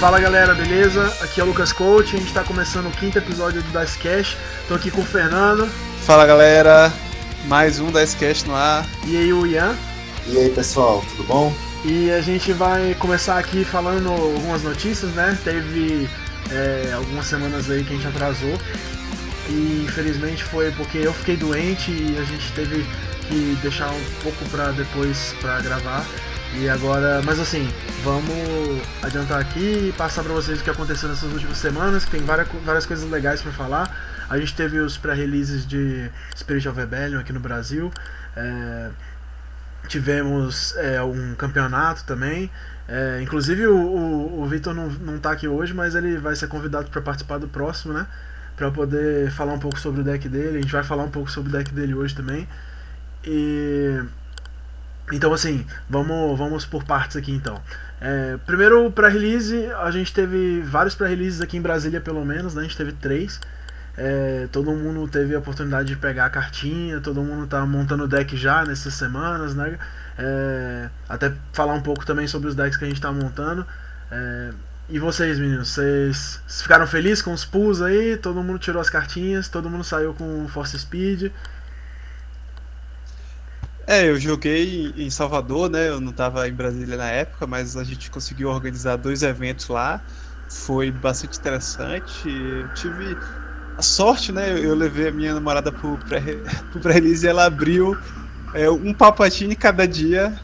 Fala galera, beleza? Aqui é o Lucas Coach, a gente está começando o quinto episódio do Dice Cash. Tô aqui com o Fernando. Fala galera, mais um Dice Cash no ar. E aí o Ian. E aí pessoal, tudo bom? E a gente vai começar aqui falando algumas notícias, né? Teve é, algumas semanas aí que a gente atrasou. E infelizmente foi porque eu fiquei doente e a gente teve que deixar um pouco para depois para gravar. E agora, mas assim, vamos adiantar aqui e passar para vocês o que aconteceu nessas últimas semanas, que tem várias, várias coisas legais para falar. A gente teve os pré-releases de Spirit of Rebellion aqui no Brasil. É, tivemos é, um campeonato também. É, inclusive o, o, o não, não tá aqui hoje, mas ele vai ser convidado para participar do próximo, né? Para poder falar um pouco sobre o deck dele. A gente vai falar um pouco sobre o deck dele hoje também. E então, assim, vamos, vamos por partes aqui então. É, primeiro, pré-release, a gente teve vários pré-releases aqui em Brasília, pelo menos, né? A gente teve três. É, todo mundo teve a oportunidade de pegar a cartinha, todo mundo tá montando o deck já nessas semanas, né? É, até falar um pouco também sobre os decks que a gente tá montando. É, e vocês, meninos, vocês ficaram felizes com os pools aí? Todo mundo tirou as cartinhas, todo mundo saiu com Force Speed. É, eu joguei em Salvador, né? Eu não estava em Brasília na época, mas a gente conseguiu organizar dois eventos lá. Foi bastante interessante. Eu tive a sorte, né? Eu levei a minha namorada pro pré-release e ela abriu é, um papatine cada dia.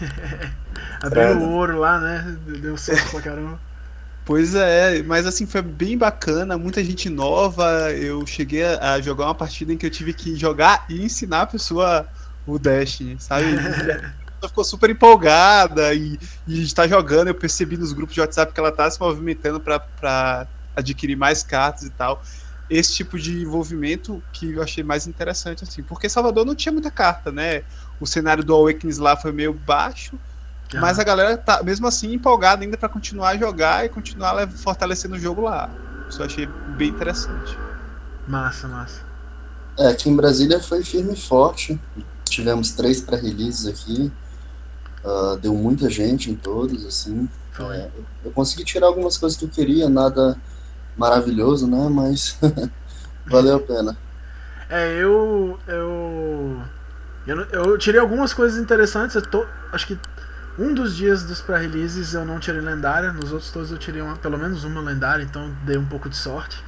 abriu o ouro lá, né? Deu certo pra caramba. Pois é, mas assim foi bem bacana, muita gente nova. Eu cheguei a jogar uma partida em que eu tive que jogar e ensinar a pessoa o Destiny, sabe? ela ficou super empolgada e, e está jogando. Eu percebi nos grupos de WhatsApp que ela está se movimentando para adquirir mais cartas e tal. Esse tipo de envolvimento que eu achei mais interessante, assim, porque Salvador não tinha muita carta, né? O cenário do Awakens lá foi meio baixo, ah. mas a galera tá mesmo assim empolgada ainda para continuar a jogar e continuar fortalecendo o jogo lá. Isso eu achei bem interessante. Massa, massa. É, aqui em Brasília foi firme e forte tivemos três pré-releases aqui. Uh, deu muita gente em todos, assim. É, eu consegui tirar algumas coisas que eu queria, nada maravilhoso, né? Mas valeu a pena. É, eu. Eu. Eu, eu tirei algumas coisas interessantes. Eu tô, acho que um dos dias dos pré-releases eu não tirei lendária, nos outros todos eu tirei uma, pelo menos uma lendária, então dei um pouco de sorte.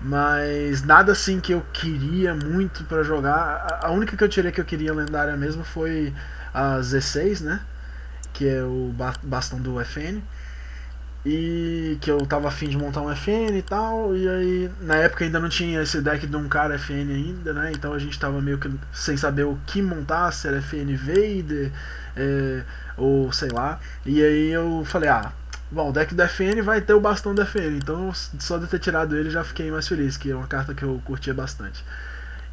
Mas nada assim que eu queria muito para jogar. A única que eu tirei que eu queria lendária mesmo foi a Z6, né? Que é o bastão do FN. E que eu tava afim de montar um FN e tal. E aí, na época ainda não tinha esse deck de um cara FN ainda, né? Então a gente tava meio que sem saber o que montar, se era FN Vader, é, ou sei lá. E aí eu falei, ah, Bom, o deck do FN vai ter o bastão do FN, então só de ter tirado ele já fiquei mais feliz, que é uma carta que eu curtia bastante.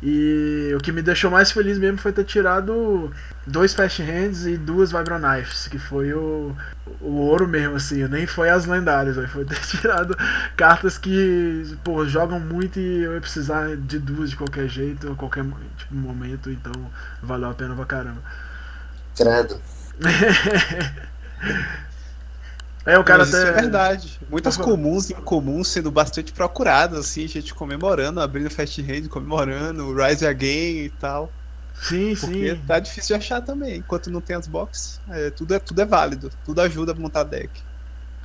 E o que me deixou mais feliz mesmo foi ter tirado dois Fast Hands e duas Vibro Knives, que foi o, o ouro mesmo, assim, nem foi as lendárias, foi ter tirado cartas que, pô, jogam muito e eu ia precisar de duas de qualquer jeito, a qualquer tipo, momento, então valeu a pena pra caramba. Credo. É, o cara Mas até... Isso é verdade. Muitas comuns e incomuns sendo bastante procuradas, assim, gente comemorando, abrindo Fast Hand, comemorando, Rise Again e tal. Sim, Porque sim. tá difícil de achar também. Enquanto não tem as boxes, é, tudo, é, tudo é válido. Tudo ajuda a montar deck.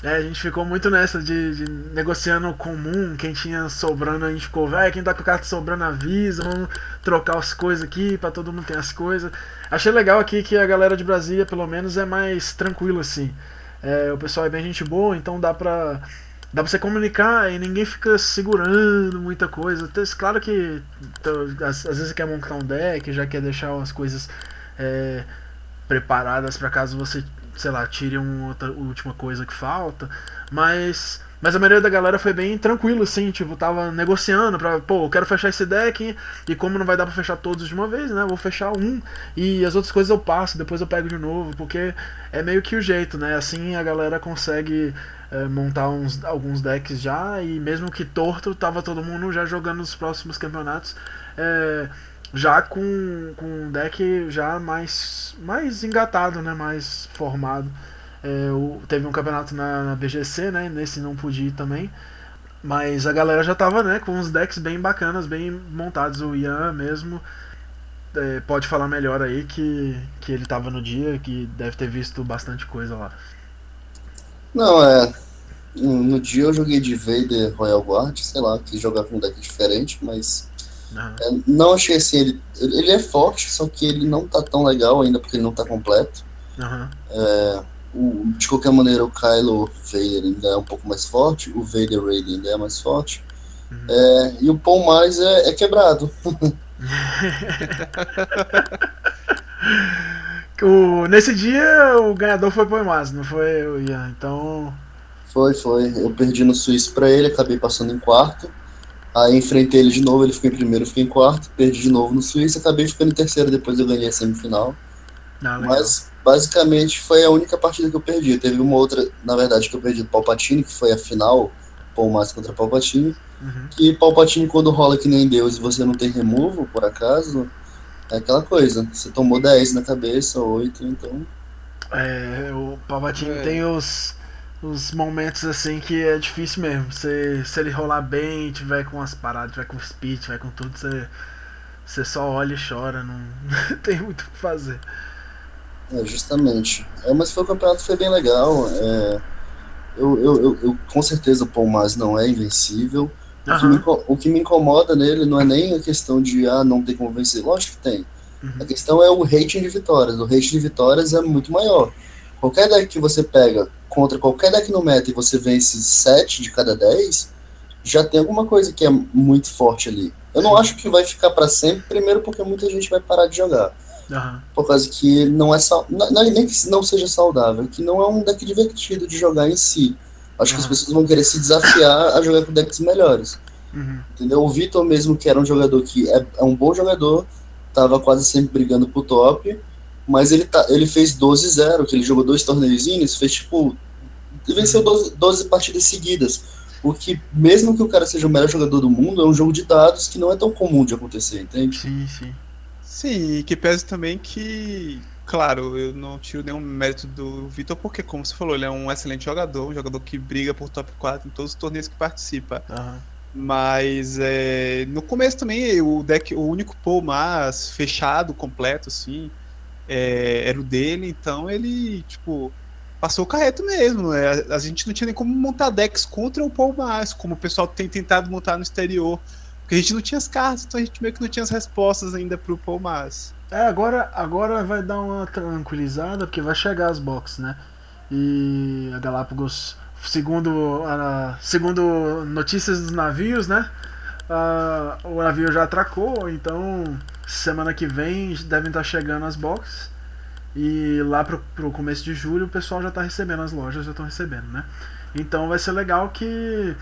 É, a gente ficou muito nessa de, de negociando comum, quem tinha sobrando, a gente ficou, velho, quem tá com carta sobrando avisa, vamos trocar as coisas aqui pra todo mundo ter as coisas. Achei legal aqui que a galera de Brasília, pelo menos, é mais tranquilo assim. É, o pessoal é bem gente boa, então dá pra, dá pra você comunicar e ninguém fica segurando muita coisa. Então, claro que então, às, às, vezes você quer montar um deck, já quer deixar as coisas é, preparadas para caso você, sei lá, tire uma outra última coisa que falta, mas mas a maioria da galera foi bem tranquilo, assim, tipo, tava negociando pra, pô, eu quero fechar esse deck e como não vai dar pra fechar todos de uma vez, né? Vou fechar um e as outras coisas eu passo, depois eu pego de novo, porque é meio que o jeito, né? Assim a galera consegue é, montar uns, alguns decks já e mesmo que torto, tava todo mundo já jogando nos próximos campeonatos. É, já com, com um deck já mais, mais engatado, né? Mais formado. É, o, teve um campeonato na, na, BGC, né? Nesse não pude ir também. Mas a galera já tava, né, com uns decks bem bacanas, bem montados. O Ian mesmo é, pode falar melhor aí que, que ele tava no dia, que deve ter visto bastante coisa lá. Não, é. No dia eu joguei de Vader Royal Guard, sei lá, quis jogar com um deck diferente, mas. Uhum. É, não achei assim, ele, ele é forte, só que ele não tá tão legal ainda porque ele não tá completo. Uhum. É, o, de qualquer maneira, o Kylo Vader ainda é um pouco mais forte, o Vader Raid ainda é mais forte. Uhum. É, e o Paul mais é, é quebrado. o, nesse dia o ganhador foi o Paul mais, não foi o Ian, então. Foi, foi. Eu perdi no Suíço pra ele, acabei passando em quarto. Aí enfrentei ele de novo, ele ficou em primeiro, fiquei em quarto, perdi de novo no Suíço, acabei ficando em terceiro, depois eu ganhei a semifinal. Ah, Mas basicamente foi a única partida que eu perdi. Teve uma outra, na verdade, que eu perdi do Palpatine, que foi a final, Paul mais contra Palpatine. Uhum. Que Palpatine, quando rola que nem Deus e você não tem removo, por acaso, é aquela coisa. Você tomou 10 na cabeça, 8, então. É, o Palpatine é. tem os, os momentos assim que é difícil mesmo. Você, se ele rolar bem, tiver com as paradas, tiver com speed, tiver com tudo, você, você só olha e chora, não, não tem muito o que fazer. É, justamente. É, mas foi o campeonato foi bem legal. É, eu, eu, eu, eu, com certeza o Palmas não é invencível. O, uhum. que me, o, que me, incomoda nele não é nem a questão de ah, não ter como vencer. Lógico que tem. Uhum. A questão é o rating de vitórias. O rating de vitórias é muito maior. Qualquer deck que você pega contra qualquer deck no meta e você vence 7 de cada 10, já tem alguma coisa que é muito forte ali. Eu não acho que vai ficar para sempre, primeiro porque muita gente vai parar de jogar. Uhum. Por causa que não é só. Não, nem que não seja saudável, que não é um deck divertido de jogar em si. Acho uhum. que as pessoas vão querer se desafiar a jogar com decks melhores. Uhum. Entendeu? O Vitor mesmo, que era um jogador que é, é, um bom jogador, tava quase sempre brigando pro top, mas ele, tá, ele fez 12-0, que ele jogou dois torneiozinhos, fez tipo. venceu 12, 12 partidas seguidas. O que, mesmo que o cara seja o melhor jogador do mundo, é um jogo de dados que não é tão comum de acontecer, entende? Sim, sim. Sim, e que pese também que, claro, eu não tiro nenhum mérito do Vitor, porque, como você falou, ele é um excelente jogador, um jogador que briga por top 4 em todos os torneios que participa. Uhum. Mas é, no começo também o deck, o único Paul Mas fechado, completo, assim, é, era o dele, então ele, tipo, passou o carreto mesmo. É, a gente não tinha nem como montar decks contra o Paul Mas, como o pessoal tem tentado montar no exterior. Porque a gente não tinha as cartas, então a gente meio que não tinha as respostas ainda pro Paul Mas. É, agora, agora vai dar uma tranquilizada, porque vai chegar as boxes, né? E a Galápagos, segundo, a, segundo notícias dos navios, né? A, o navio já atracou, então semana que vem devem estar chegando as boxes. E lá pro, pro começo de julho o pessoal já está recebendo, as lojas já estão recebendo, né? Então vai ser legal que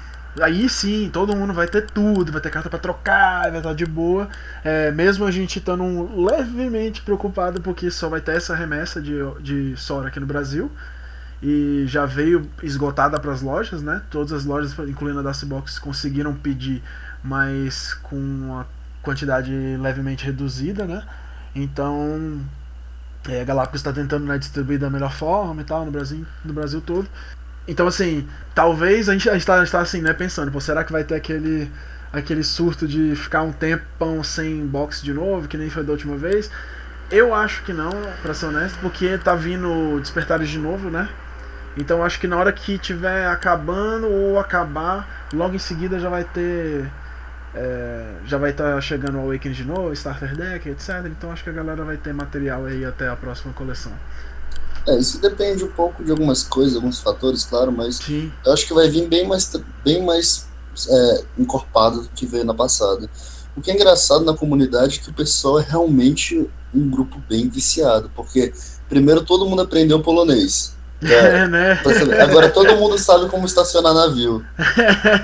Aí sim, todo mundo vai ter tudo, vai ter carta para trocar, vai estar de boa. É, mesmo a gente estando levemente preocupado porque só vai ter essa remessa de, de Sora aqui no Brasil. E já veio esgotada para as lojas, né? Todas as lojas, incluindo a Dacebox, conseguiram pedir, mas com uma quantidade levemente reduzida, né? Então, é, a Galápagos está tentando né, distribuir da melhor forma e tal no Brasil, no Brasil todo. Então, assim, talvez a gente está tá, assim, né, pensando, pô, será que vai ter aquele, aquele surto de ficar um tempão sem box de novo, que nem foi da última vez? Eu acho que não, pra ser honesto, porque tá vindo Despertares de novo, né? Então acho que na hora que tiver acabando ou acabar, logo em seguida já vai ter. É, já vai estar tá chegando o Awakening de novo, Starter Deck, etc. Então acho que a galera vai ter material aí até a próxima coleção. É, isso depende um pouco de algumas coisas, alguns fatores, claro, mas Sim. eu acho que vai vir bem mais, bem mais é, encorpado do que veio na passada. O que é engraçado na comunidade é que o pessoal é realmente um grupo bem viciado, porque primeiro todo mundo aprendeu polonês. É, né? Agora todo mundo sabe como estacionar navio.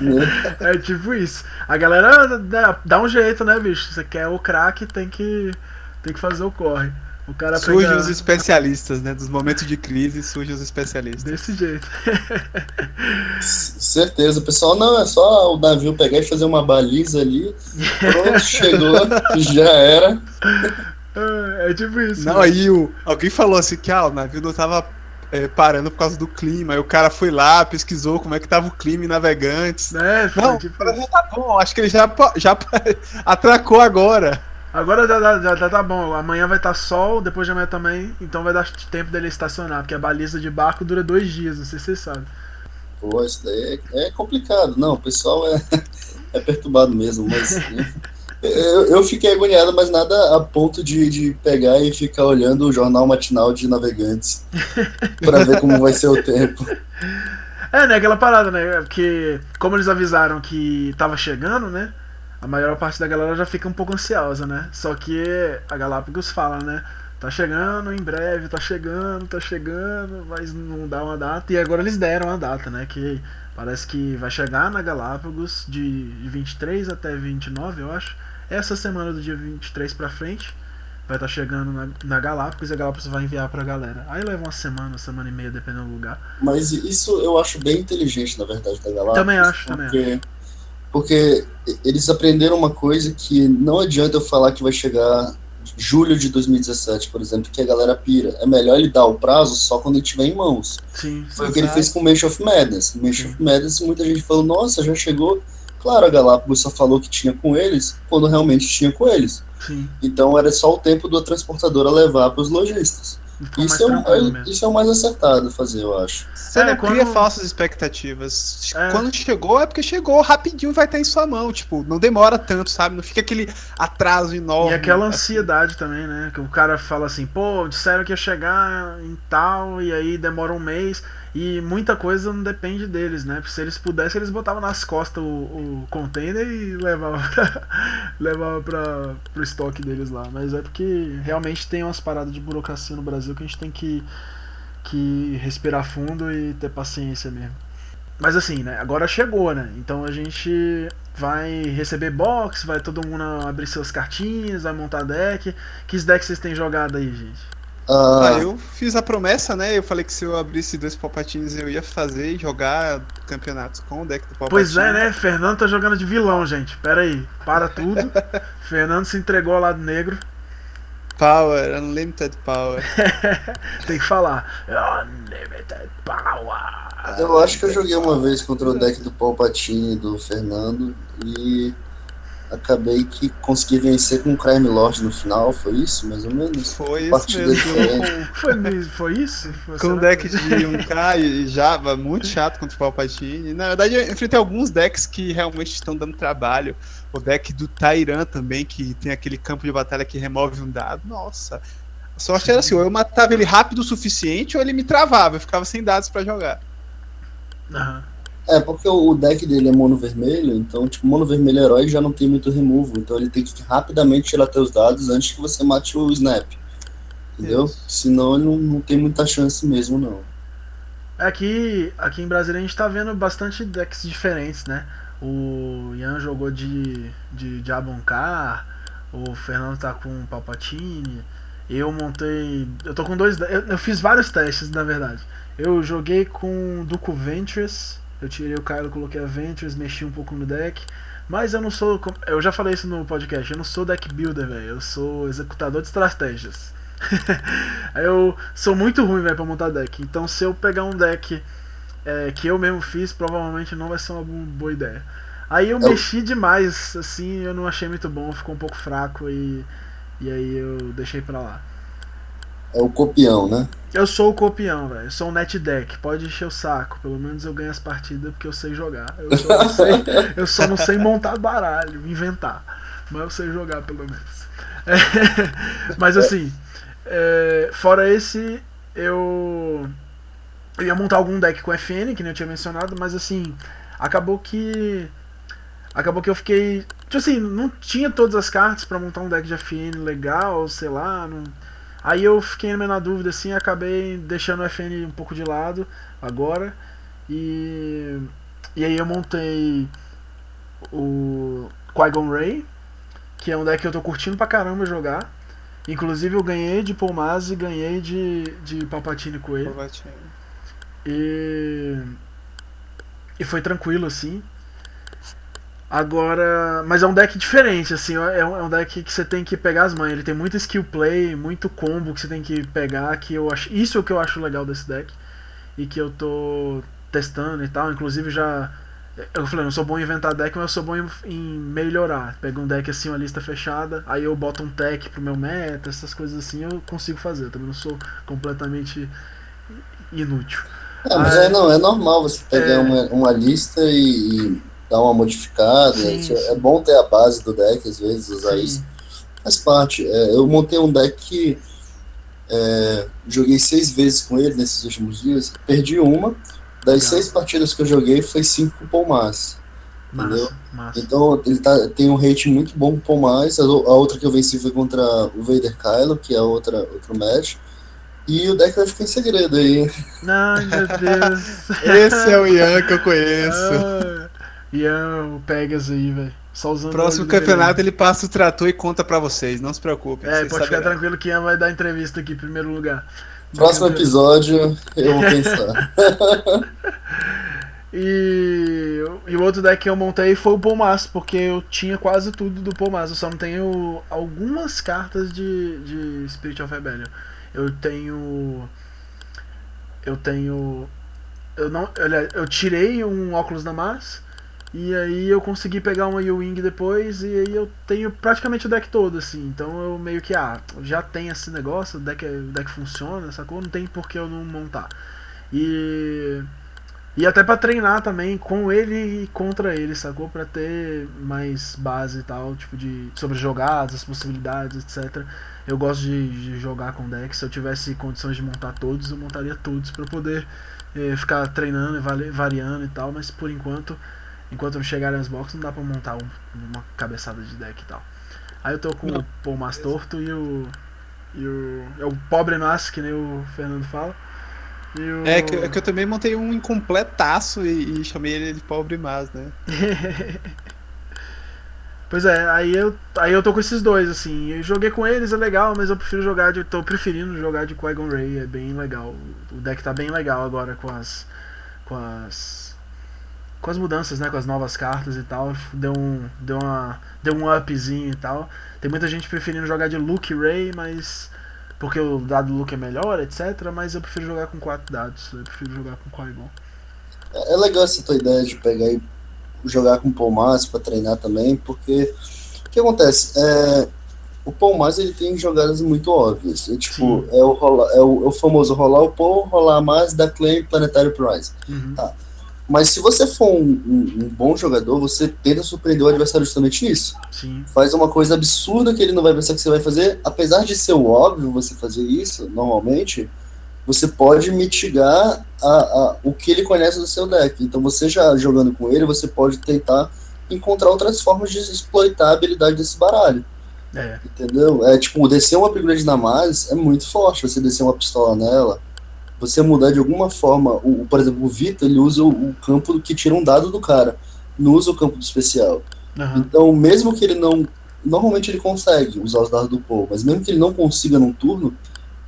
né? É tipo isso. A galera dá, dá um jeito, né, bicho? Você quer o craque, tem que, tem que fazer o corre. O cara surge pega... os especialistas, né? Dos momentos de crise surgem os especialistas. Desse jeito. Certeza, o pessoal não, é só o navio pegar e fazer uma baliza ali. Pronto, chegou, já era. É, é tipo isso. Não, né? aí o, alguém falou assim que ah, o navio não tava é, parando por causa do clima. Aí o cara foi lá, pesquisou como é que tava o clima em Navegantes. É, foi Não, tipo tá bom, acho que ele já, já atracou agora. Agora já, já, já, tá bom. Amanhã vai estar sol, depois de amanhã também. Então vai dar tempo dele estacionar, porque a baliza de barco dura dois dias, não sei se vocês sabem. Pô, isso daí é, é complicado. Não, o pessoal é, é perturbado mesmo, mas. Eu, eu fiquei agoniado, mas nada a ponto de, de pegar e ficar olhando o jornal matinal de navegantes para ver como vai ser o tempo. É, né? Aquela parada, né? Porque, como eles avisaram que tava chegando, né? A maior parte da galera já fica um pouco ansiosa, né? Só que a Galápagos fala, né? Tá chegando em breve, tá chegando, tá chegando, mas não dá uma data. E agora eles deram a data, né? Que parece que vai chegar na Galápagos de 23 até 29, eu acho essa semana do dia 23 pra frente, vai estar tá chegando na, na Galápagos e a Galápagos vai enviar pra galera. Aí leva uma semana, uma semana e meia, dependendo do lugar. Mas isso eu acho bem inteligente, na verdade, da Galápagos. Também acho, porque, também acho. Porque eles aprenderam uma coisa que não adianta eu falar que vai chegar julho de 2017, por exemplo, que a galera pira. É melhor ele dar o prazo só quando ele tiver em mãos. Sim, Foi o que ele fez com o Mansion of Madness. Mansion of Madness, muita gente falou, nossa, já chegou Claro, a Galápagos só falou que tinha com eles quando realmente tinha com eles. Sim. Então era só o tempo da transportadora levar para os lojistas. Isso é, é, isso é, o mais acertado fazer, eu acho. Você é, não quando... cria falsas expectativas. É. Quando chegou, é porque chegou rapidinho vai estar em sua mão. Tipo, não demora tanto, sabe? Não fica aquele atraso enorme. E aquela ansiedade também, né? Que o cara fala assim, pô, disseram que ia chegar em tal, e aí demora um mês. E muita coisa não depende deles, né? Porque se eles pudessem, eles botavam nas costas o, o container e levavam pra, levava pra, pro estoque deles lá. Mas é porque realmente tem umas paradas de burocracia no Brasil que a gente tem que, que respirar fundo e ter paciência mesmo. Mas assim, né? Agora chegou, né? Então a gente vai receber box, vai todo mundo abrir suas cartinhas, vai montar deck. Que decks vocês têm jogado aí, gente? Uh... Ah, eu fiz a promessa, né? Eu falei que se eu abrisse dois Palpatines eu ia fazer e jogar campeonatos com o deck do Palpatine. Pois é, né? Fernando tá jogando de vilão, gente. Pera aí, para tudo. Fernando se entregou ao lado negro. Power, Unlimited Power. Tem que falar. Unlimited Power. Eu acho que eu joguei uma vez contra o deck do Palpatine do Fernando e acabei que consegui vencer com o Crime Lord no final, foi isso, mais ou menos? Foi isso mesmo. foi, foi isso? Foi com um deck de 1K e Java, muito chato contra o Palpatine. Na verdade, eu enfrentei alguns decks que realmente estão dando trabalho. O deck do Tairan também, que tem aquele campo de batalha que remove um dado. Nossa, a sorte era assim, ou eu matava ele rápido o suficiente, ou ele me travava, eu ficava sem dados para jogar. Aham. Uhum. É, porque o deck dele é mono vermelho, então, tipo, mono vermelho herói já não tem muito removal, então ele tem que rapidamente tirar teus dados antes que você mate o snap. Entendeu? Isso. Senão ele não, não tem muita chance mesmo, não. Aqui, aqui em Brasília a gente tá vendo bastante decks diferentes, né? O Ian jogou de, de, Abonkar, o Fernando tá com Palpatine, eu montei. Eu tô com dois. Eu, eu fiz vários testes, na verdade. Eu joguei com Duco Ventress eu tirei o Kylo, coloquei Adventures, mexi um pouco no deck. Mas eu não sou. Eu já falei isso no podcast, eu não sou deck builder, velho. Eu sou executador de estratégias. eu sou muito ruim, velho, pra montar deck. Então se eu pegar um deck é, que eu mesmo fiz, provavelmente não vai ser uma boa ideia. Aí eu, eu mexi demais, assim, eu não achei muito bom, ficou um pouco fraco e, e aí eu deixei pra lá. É o copião, né? Eu sou o copião, velho. Eu sou um net deck. Pode encher o saco. Pelo menos eu ganho as partidas porque eu sei jogar. Eu só não sei, eu só não sei montar baralho, inventar. Mas eu sei jogar, pelo menos. É, mas assim, é, fora esse, eu, eu ia montar algum deck com FN, que nem eu tinha mencionado, mas assim, acabou que. Acabou que eu fiquei. Tipo assim, não tinha todas as cartas para montar um deck de FN legal, sei lá. Não, Aí eu fiquei na dúvida assim, acabei deixando o FN um pouco de lado agora. E, e aí eu montei o Qui-Gon Ray, que é um deck que eu tô curtindo pra caramba jogar. Inclusive eu ganhei de Pomaz e ganhei de, de Palpatine com ele. Palpatine. E, e foi tranquilo assim. Agora, mas é um deck diferente, assim, é um, é um, deck que você tem que pegar as manhas. Ele tem muito skill play, muito combo que você tem que pegar, que eu acho, isso é o que eu acho legal desse deck. e que eu tô testando e tal. Inclusive já. Eu falei, não sou bom em inventar deck, mas eu sou bom em, em melhorar. Pego um deck assim, uma lista fechada, aí eu boto um tech pro meu meta, essas coisas assim eu consigo fazer. Eu também não sou completamente inútil. É, mas aí, é, não, é normal você pegar é... uma, uma lista e, e dar uma modificada. Sim, é bom ter a base do deck, às vezes, usar sim. isso. Faz parte. É, eu montei um deck que é, joguei seis vezes com ele nesses últimos dias. Perdi uma. Das Legal. seis partidas que eu joguei, foi cinco com Massa. Entendeu? Massa. Então ele tá, tem um rate muito bom com Massa. A, a, outra que eu venci foi contra o Vader Kylo, que é outra, outro match. E o deck vai ficar em segredo aí. Ai, meu Deus. Esse é o Ian que eu conheço. Ian, o Pegas aí, velho. Só usando Próximo campeonato ele passa o trator e conta para vocês, não se preocupem. É, pode ficar tranquilo que Ian vai dar entrevista aqui em primeiro lugar. Próximo episódio eu vou pensar. e, e o outro deck que eu montei foi o Pomas, porque eu tinha quase tudo do Pomas, eu só não tenho algumas cartas de, de Spirit of Rebellion. Eu tenho. Eu tenho. Eu não. Eu, eu tirei um óculos da Mars e aí eu consegui pegar uma U-Wing depois e aí eu tenho praticamente o deck todo, assim. Então eu meio que, ah, já tem esse negócio, o deck, o deck funciona, sacou? Não tem por que eu não montar. E. E até para treinar também com ele e contra ele, sacou? Pra ter mais base e tal, tipo de. sobre jogadas, as possibilidades, etc. Eu gosto de, de jogar com deck. Se eu tivesse condições de montar todos, eu montaria todos para poder eh, ficar treinando e variando e tal, mas por enquanto enquanto não chegarem as boxes, não dá pra montar um, uma cabeçada de deck e tal. Aí eu tô com não. o Paul Mastorto e o. E o. É o pobre Mas, que nem o Fernando fala. O... É, que, é, que, eu também montei um incompletaço e, e chamei ele de pobre Mas, né? pois é, aí eu, aí eu tô com esses dois, assim. Eu joguei com eles, é legal, mas eu prefiro jogar de. tô preferindo jogar de Qui-Gon Ray, é bem legal. O deck tá bem legal agora com as. com as com as mudanças, né, com as novas cartas e tal, deu um, deu uma, deu um upzinho e tal. Tem muita gente preferindo jogar de Luke Ray, mas porque o dado Luke é melhor, etc. Mas eu prefiro jogar com quatro dados, eu prefiro jogar com Qui-Gon. É, é legal essa tua ideia de pegar e jogar com o Palmas para treinar também, porque o que acontece? É, o Palmas ele tem jogadas muito óbvias. É, tipo, é o, rola, é, o, é o famoso rolar o Paul, rolar mais da Claim Planetário Prize. Uhum. Tá. Mas se você for um, um, um, bom jogador, você tenta surpreender o adversário justamente isso. Sim. Faz uma coisa absurda que ele não vai pensar que você vai fazer. Apesar de ser óbvio você fazer isso, normalmente, você pode mitigar a, a, o que ele conhece do seu deck. Então você já jogando com ele, você pode tentar encontrar outras formas de exploitar a habilidade desse baralho. É. Entendeu? É tipo, descer um upgrade na mais é muito forte. Você descer uma pistola nela você mudar de alguma forma, o, por exemplo, o Vita, ele usa o, campo que tira um dado do cara, não usa o campo do especial. Uhum. Então, mesmo que ele não. Normalmente ele consegue usar os dados do Paul, mas mesmo que ele não consiga num turno,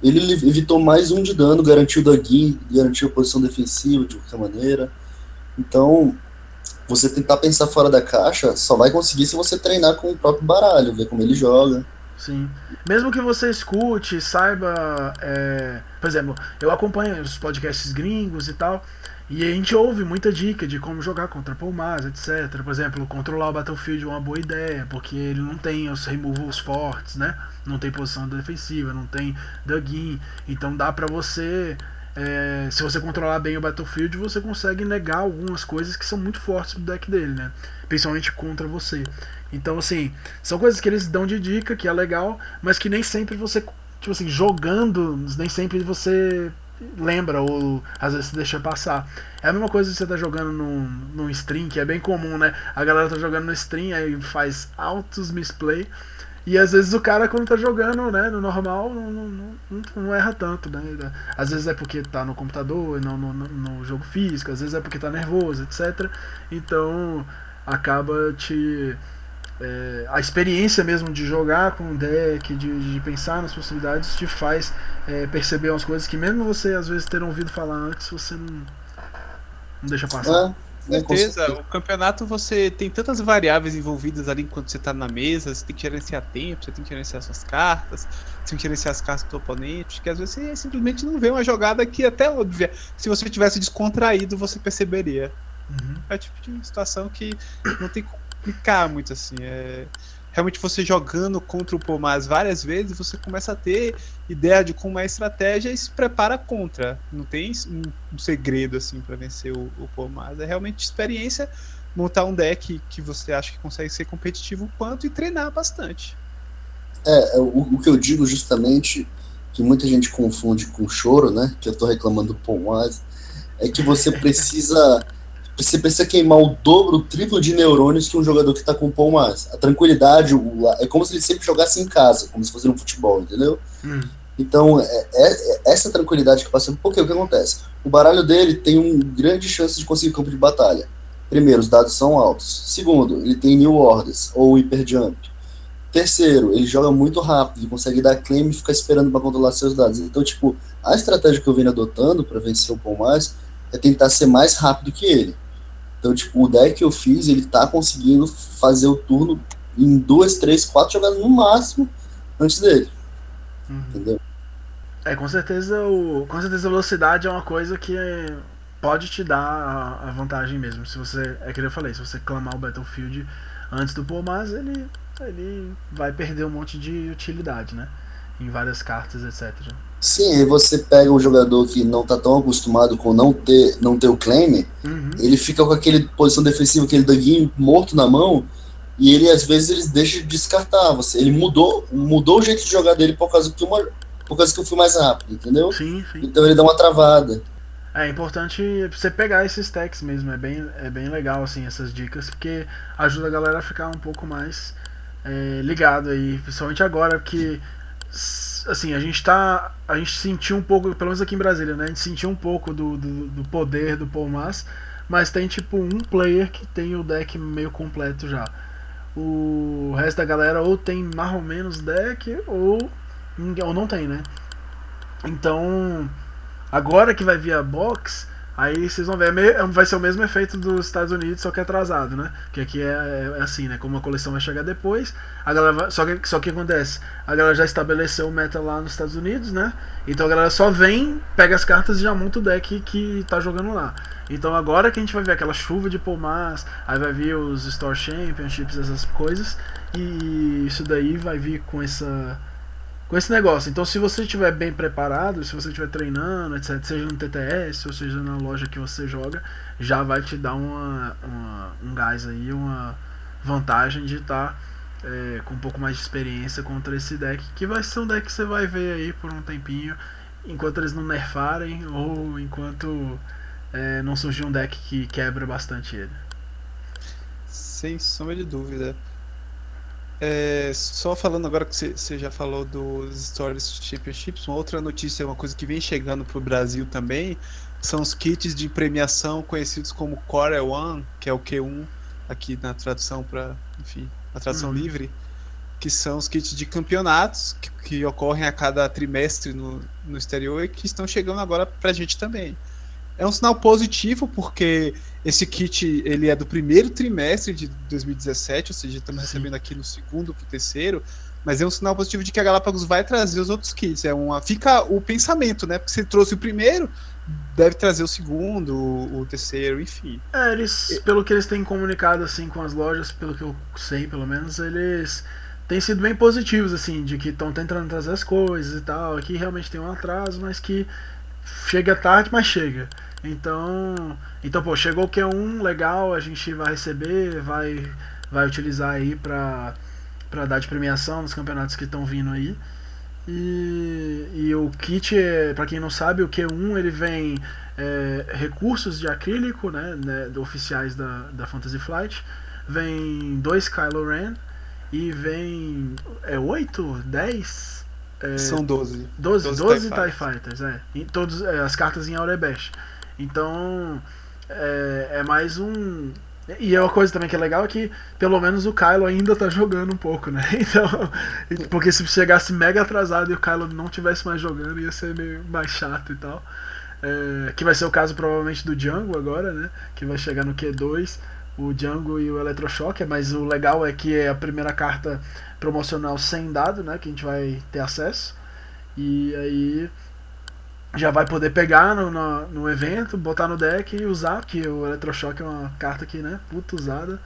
ele evitou mais um de dano, garantiu o Dagui, garantiu a posição defensiva de qualquer maneira. Então, você tentar pensar fora da caixa só vai conseguir se você treinar com o próprio baralho, ver como ele joga. Sim. Mesmo que você escute, saiba. É, por exemplo, eu acompanho os podcasts gringos e tal. E a gente ouve muita dica de como jogar contra Palmas, etc. Por exemplo, controlar o Battlefield é uma boa ideia, porque ele não tem os removals fortes, né? Não tem posição defensiva, não tem dug Então dá pra você. É, se você controlar bem o Battlefield, você consegue negar algumas coisas que são muito fortes do deck dele, né? Principalmente contra você. Então, assim, são coisas que eles dão de dica, que é legal, mas que nem sempre você, tipo assim, jogando, nem sempre você lembra ou às vezes deixa passar. É a mesma coisa que você tá jogando num, num stream, que é bem comum, né? A galera tá jogando no stream, aí faz altos misplay. E às vezes o cara, quando tá jogando né, no normal, não, não, não, não erra tanto, né? Às vezes é porque tá no computador e não no, no, jogo físico, às vezes é porque tá nervoso, etc. Então acaba te é, a experiência mesmo de jogar com o deck, de, de pensar nas possibilidades, te faz é, perceber umas coisas que mesmo você às vezes ter ouvido falar antes, você não, não deixa passar. Com certeza, o campeonato você tem tantas variáveis envolvidas ali enquanto você tá na mesa, você tem que gerenciar tempo, você tem que gerenciar suas cartas, você tem que gerenciar as cartas do oponente, que às vezes você simplesmente não vê uma jogada que até óbvia, se você tivesse descontraído, você perceberia. Uhum. É o tipo de situação que não tem como explicar muito assim. É realmente você jogando contra o Pomaz várias vezes, você começa a ter ideia de como é a estratégia e se prepara contra. Não tem um, segredo assim para vencer o, o Pomaz. É realmente experiência montar um deck que você acha que consegue ser competitivo quanto e treinar bastante. É, é, o, o que eu digo justamente que muita gente confunde com choro, né? Que eu tô reclamando do Pomaz, é que você precisa você precisa queimar o dobro, o triplo de neurônios que um jogador que está com o mais. A tranquilidade o, é como se ele sempre jogasse em casa, como se fosse no futebol, entendeu? Hum. Então, é, é, é, essa tranquilidade que passa. Porque o que acontece? O baralho dele tem uma grande chance de conseguir campo de batalha. Primeiro, os dados são altos. Segundo, ele tem New Orders, ou Hyper Jump. Terceiro, ele joga muito rápido, ele consegue dar claim e ficar esperando para controlar seus dados. Então, tipo, a estratégia que eu venho adotando para vencer o mais é tentar ser mais rápido que ele. Então, tipo, o deck que eu fiz, ele tá conseguindo fazer o turno em duas, três, quatro jogadas no máximo antes dele. Uhum. Entendeu? É, com certeza, o, com certeza a velocidade é uma coisa que pode te dar a, a vantagem mesmo. Se você, é que eu falei, se você clamar o Battlefield antes do Pomaz, ele, ele vai perder um monte de utilidade, né? Em várias cartas, etc. Sim, e você pega um jogador que não tá tão acostumado com não ter, não ter o claim, uhum. ele fica com aquele posição defensiva, aquele danguinho morto na mão, e ele às vezes ele deixa de descartar. Você, ele mudou, mudou o jeito de jogar dele por causa que uma, por causa que eu fui mais rápido, entendeu? Sim, sim. Então ele dá uma travada. É importante você pegar esses techs mesmo, é bem, é bem legal assim essas dicas, porque ajuda a galera a ficar um pouco mais é, ligado aí, principalmente agora, porque assim, a gente tá. A gente sentiu um pouco, pelo menos aqui em Brasília, né? A gente sentiu um pouco do, do, do poder do Paul Mas, mas tem tipo um player que tem o deck meio completo já. O resto da galera ou tem mais ou menos deck ou, ou não tem, né? Então, agora que vai vir a box, Aí vocês vão ver, é vai ser o mesmo efeito dos Estados Unidos, só que atrasado, né? Que aqui é, é assim, né? Como a coleção vai chegar depois, a galera vai, só que só que acontece, a galera já estabeleceu o meta lá nos Estados Unidos, né? Então a galera só vem, pega as cartas e já monta o deck que tá jogando lá. Então agora que a gente vai ver aquela chuva de pomás, aí vai vir os Store Championships, essas coisas, e isso daí vai vir com essa com esse negócio. Então, se você estiver bem preparado, se você estiver treinando, etc., seja no TTS ou seja na loja que você joga, já vai te dar uma, uma um gás aí, uma vantagem de estar tá, é, com um pouco mais de experiência contra esse deck, que vai ser um deck que você vai ver aí por um tempinho, enquanto eles não nerfarem ou enquanto é, não surgir um deck que quebra bastante ele. Sem sombra de dúvida. É, só falando agora que você já falou dos Stories Championships, uma outra notícia, uma coisa que vem chegando para o Brasil também, são os kits de premiação conhecidos como Core One, que é o Q1 aqui na tradução para, enfim, a tradução uhum. livre, que são os kits de campeonatos que, que ocorrem a cada trimestre no, no exterior e que estão chegando agora para a gente também. É um sinal positivo porque esse kit ele é do primeiro trimestre de 2017, ou seja, estamos recebendo aqui no segundo para o terceiro, mas é um sinal positivo de que a Galápagos vai trazer os outros kits. É uma, fica o pensamento, né? Porque você trouxe o primeiro, deve trazer o segundo, o, terceiro, enfim. É, eles, pelo que eles têm comunicado assim com as lojas, pelo que eu sei, pelo menos, eles têm sido bem positivos assim, de que estão tentando trazer as coisas e tal, que realmente tem um atraso, mas que chega tarde, mas chega. Então, então pô, chegou o Q1, legal, a gente vai receber, vai, vai utilizar aí pra, pra dar de premiação nos campeonatos que estão vindo aí. E, e o kit, é, para quem não sabe, o Q1 ele vem é, recursos de acrílico, né, né, oficiais da, da Fantasy Flight, vem dois Kylo Ren e vem é 8, 10 é, São 12. 12, 12, 12 TIE, TIE Fighters, é. Em todos, é, as cartas em Aurebesh. Então, é, é, mais um. E é uma coisa também que é legal é que pelo menos o Kylo ainda tá jogando um pouco, né? Então, porque se chegasse mega atrasado e o Kylo não tivesse mais jogando, ia ser meio mais chato e tal. É, que vai ser o caso provavelmente do Django agora, né? Que vai chegar no Q2, o Django e o Eletroshock, mas o legal é que é a primeira carta promocional sem dado, né? Que a gente vai ter acesso. E aí já vai poder pegar no, no, no, evento, botar no deck e usar, porque o Eletroshock é uma carta que, né, puta usada,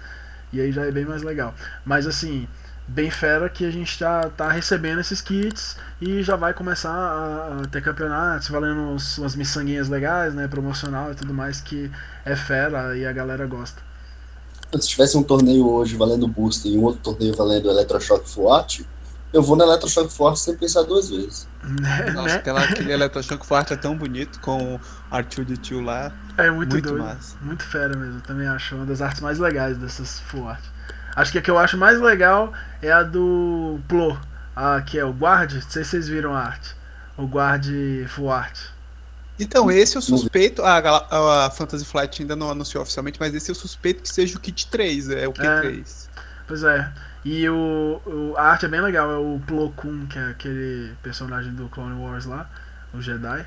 e aí já é bem mais legal. Mas assim, bem fera que a gente já tá recebendo esses kits e já vai começar a, a ter campeonatos valendo uns, umas miçanguinhas legais, né, promocional e tudo mais, que é fera e a galera gosta. Se tivesse um torneio hoje valendo booster e um outro torneio valendo Electroshock Fuat, eu vou no Electroshock Forte sem pensar duas vezes. Né? Nossa, aquela, aquele Electroshock Forte é tão bonito com o Arthur de Tio lá. É muito, muito doido. Massa. Muito fera mesmo. Também acho uma das artes mais legais dessas full art. Acho que a que eu acho mais legal é a do Plo, a, que é o Guard. Não sei se vocês viram a arte. O Guard Full Art. Então, esse eu suspeito. A, a Fantasy Flight ainda não anunciou oficialmente, mas esse eu suspeito que seja o kit 3, é o Q3. É, pois é. E o, o, a arte é bem legal, é o Plo Koon, que é aquele personagem do Clone Wars lá, o Jedi.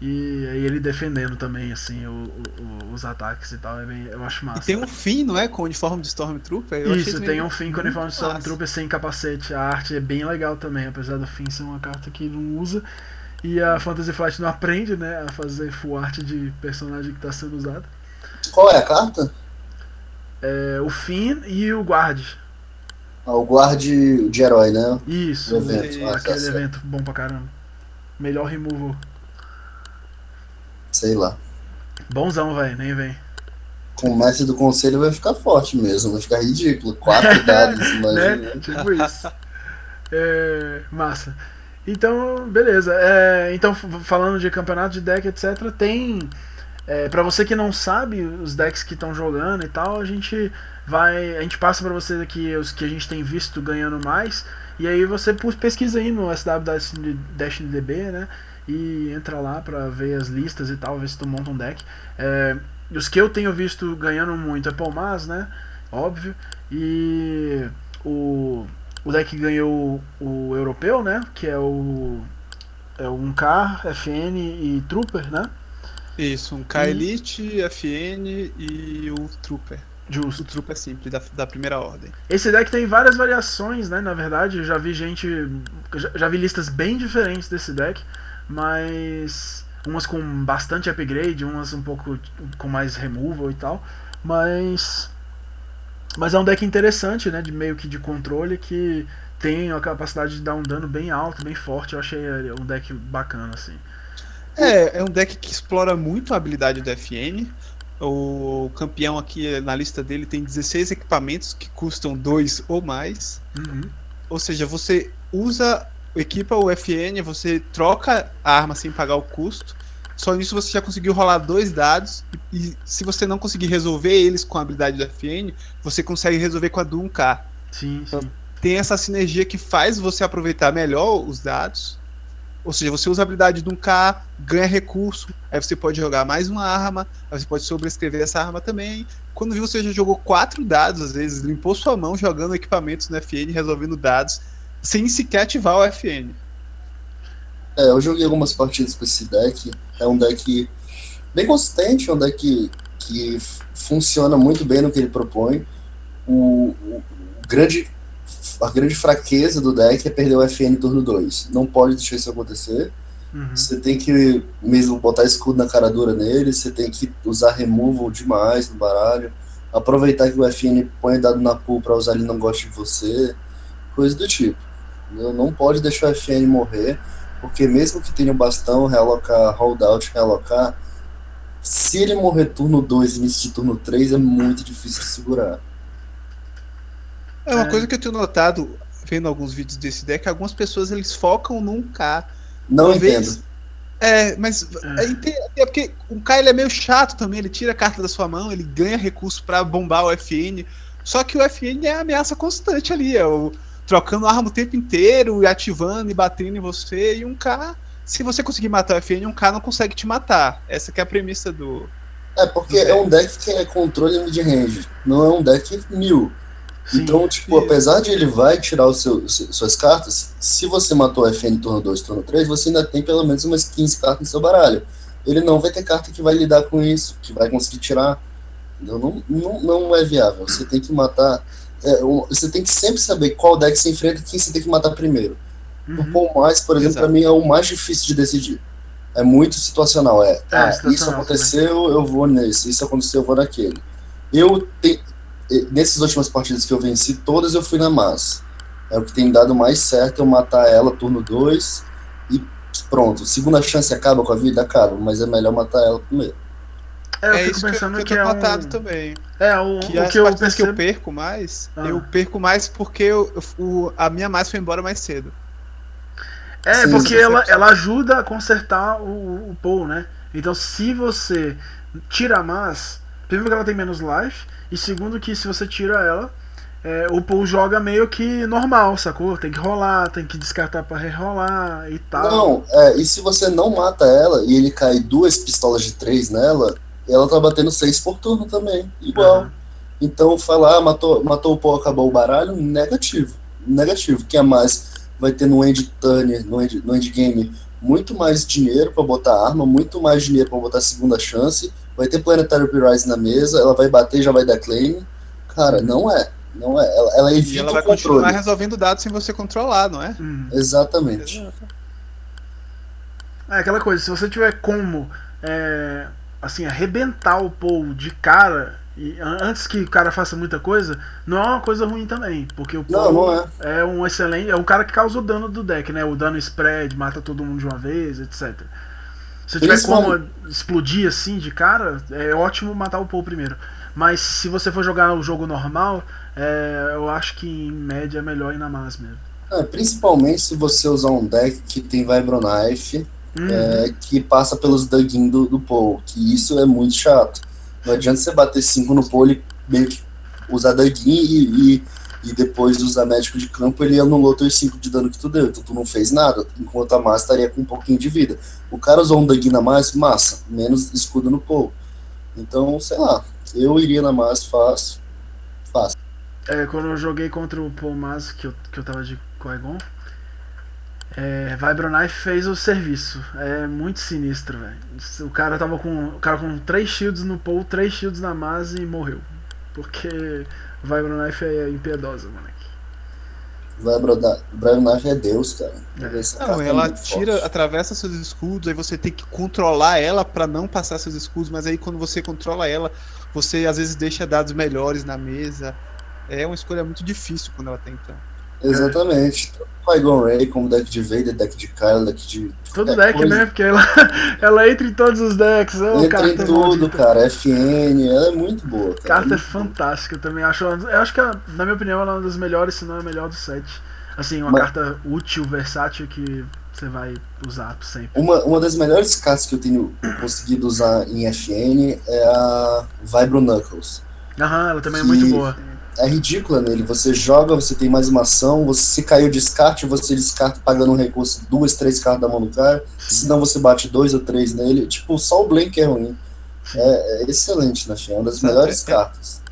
E aí ele defendendo também, assim, o, o, os ataques e tal, é bem, eu acho massa. E tem um fim, não é? Com o uniforme de Stormtrooper? Eu Isso, tem um fim com o uniforme de Stormtrooper sem capacete. A arte é bem legal também, apesar do fim ser uma carta que não usa. E a Fantasy Flight não aprende, né, a fazer full art de personagem que está sendo usado. Qual é a carta? É, o Finn e o Guard. Ah, o guarde de herói, né? Isso, evento. Ah, aquele tá evento bom pra caramba. Melhor removal. Sei lá. Bonzão, velho, nem vem. Com o mestre do conselho vai ficar forte mesmo, vai ficar ridículo. Quatro dados, né? imagina. né? Tipo isso. É, massa. Então, beleza. É, então, falando de campeonato de deck, etc., tem. É, para você que não sabe os decks que estão jogando e tal, a gente vai a gente passa para vocês aqui os que a gente tem visto ganhando mais e aí você pesquisa aí no SW-DB, né? E entra lá para ver as listas e tal, ver se tu monta um deck. É, os que eu tenho visto ganhando muito é Palmas, né? Óbvio. E o, o deck ganhou o, europeu, né? Que é o é um K, FN e Trooper, né? Isso, um K Elite, FN e o Trooper. Justo. O trupe é simples, da, da primeira ordem. Esse deck tem várias variações, né? Na verdade, eu já vi gente. Já, já vi listas bem diferentes desse deck, mas. Umas com bastante upgrade, umas um pouco com mais removal e tal. Mas. Mas é um deck interessante, né? De meio que de controle que tem a capacidade de dar um dano bem alto, bem forte. Eu achei um deck bacana, assim. É, é um deck que explora muito a habilidade do FN o campeão aqui na lista dele tem 16 equipamentos que custam 2 ou mais. Uhum. Ou seja, você usa, equipa o FN, você troca a arma sem pagar o custo. Só nisso você já conseguiu rolar dois dados. E, se você não conseguir resolver eles com a habilidade do FN, você consegue resolver com a do 1K. Sim, então, sim. Tem essa sinergia que faz você aproveitar melhor os dados ou seja, você usa a habilidade de um K, ganha recurso, aí você pode jogar mais uma arma, aí você pode sobrescrever essa arma também. Quando viu, você já jogou quatro dados, às vezes, limpou sua mão jogando equipamentos no FN, resolvendo dados, sem sequer ativar o FN. É, eu joguei algumas partidas com esse deck. É um deck bem consistente, é um deck que, funciona muito bem no que ele propõe. O, o grande a grande fraqueza do deck é perder o FN turno 2. Não pode deixar isso acontecer. Uhum. Você tem que mesmo botar escudo na cara dura nele, você tem que usar removal demais no baralho, aproveitar que o FN põe dado na pool para usar ele não gosta de você, coisa do tipo. Não pode deixar o FN morrer, porque mesmo que tenha o bastão, realocar, holdout, realocar, se ele morrer turno 2 início de turno 3 é muito difícil de segurar. É uma é. coisa que eu tenho notado vendo alguns vídeos desse deck, algumas pessoas eles focam num K. Não Uma entendo. Vez, é, mas é. É, é porque o K ele é meio chato também, ele tira a carta da sua mão, ele ganha recurso para bombar o FN. Só que o FN é a ameaça constante ali, é o trocando arma o tempo inteiro, e ativando e batendo em você, e um K, se você conseguir matar o FN, um K não consegue te matar. Essa é a premissa do. É, porque do é um deck que é controle mid-range, não é um deck mil. Sim, então, tipo, apesar de ele vai tirar o seu, suas cartas, se você matou FN turno 2, turno 3, você ainda tem pelo menos umas 15 cartas no seu baralho. ele não vai ter carta que vai lidar com isso, que vai conseguir tirar. Não, não, não é viável. Você tem que matar. É, você tem que sempre saber qual deck você enfrenta e quem você tem que matar primeiro. Uhum. O Paul Mais, por exemplo, para mim é o mais difícil de decidir. É muito situacional. É, é ah, situacional, isso aconteceu, eu vou nesse. Isso aconteceu, eu vou naquele. Eu te, nessas últimas partidas que eu venci, todas eu fui na massa. É o que tem dado mais certo eu matar ela turno 2 e pronto. Segunda chance acaba com a vida? Acaba, mas é melhor matar ela primeiro. É, eu é fico pensando que, que, eu é matado um... também. É, o que, o que eu percebo... que eu perco mais, ah. eu perco mais porque eu, o, a minha mais foi embora mais cedo. É, Sim, porque ela, ela ajuda a consertar o, o Paul, né? Então se você tira a Mas, primeiro que ela tem menos life, e segundo que se você tira ela, é, o Paul joga meio que normal, sacou? Tem que rolar, tem que descartar para rerolar e tal. Não, é, e se você não mata ela e ele cai duas pistolas de três nela, ela tá batendo seis por turno também, igual. Uhum. Então falar, ah, matou, matou o Paul, acabou o baralho, negativo. Negativo, que é mais vai ter no end turn, no end, no end game, muito mais dinheiro para botar arma, muito mais dinheiro para botar segunda chance, vai ter Planetary Rise na mesa, ela vai bater já vai dar claim. Cara, não é. Não é. Ela, ela evita e ela vai o controle. continuar resolvendo dados sem você controlar, não é? Hum. Exatamente. É aquela coisa, se você tiver como é, assim, arrebentar o Paul de cara e antes que o cara faça muita coisa, não é uma coisa ruim também, porque o Paul não, não é. é. um excelente, é um cara que causa o dano do deck, né? O dano spread, mata todo mundo de uma vez, etc. Se tiver como explodir assim de cara, é ótimo matar o Paul primeiro. Mas se você for jogar o jogo normal, é, eu acho que em média é melhor ir na Mas mesmo. É, principalmente se você usar um deck que tem Vibroknife, uhum. é, que passa pelos dugin do, do Paul, que isso é muito chato. Não adianta você bater 5 no pole, meio que usar dugin e, e, e, depois usar médico de campo, ele anulou teus 5 de dano que tu deu. Então tu não fez nada, enquanto a massa estaria com um pouquinho de vida. O cara usou um dugin a mais, massa, menos escudo no pole. Então, sei lá, eu iria na massa fácil. Fácil. É, quando eu joguei contra o Paul Mas, que eu, que eu tava de Qui-Gon, é, Vibronife fez o serviço. É muito sinistro, velho. O cara tava com. O cara com três shields no Paul, três shields na Mase e morreu. Porque Vibronife é impiedosa, moleque. Vibronife é Deus, cara. É. Não, ela é tira, forte. atravessa seus escudos, aí você tem que controlar ela para não passar seus escudos, mas aí quando você controla ela, você às vezes deixa dados melhores na mesa. É uma escolha muito difícil quando ela tenta. Então. Exatamente. Qui-Gon Ray como deck de Vader, deck de Kylo, deck de. Todo é, deck, coisa... né? Porque ela, ela entra em todos os decks. Oh, entra em tudo, maldita. cara. FN, ela é muito boa. Cara. Carta é fantástica também. Acho, eu acho que, na minha opinião, ela é uma das melhores, se não é a melhor do set. Assim, uma Mas... carta útil, versátil que você vai usar sempre. Uma, uma das melhores cartas que eu tenho conseguido usar em FN é a Vibro Knuckles. Aham, ela também que... é muito boa é ridícula nele. Você joga, você tem mais uma ação, você se caiu descarte, você descarta pagando um recurso, duas, três cartas da mão do cara. Senão você bate dois ou três nele. Tipo, só o Blink é ruim. É, é excelente na né, É uma das melhores é, cartas.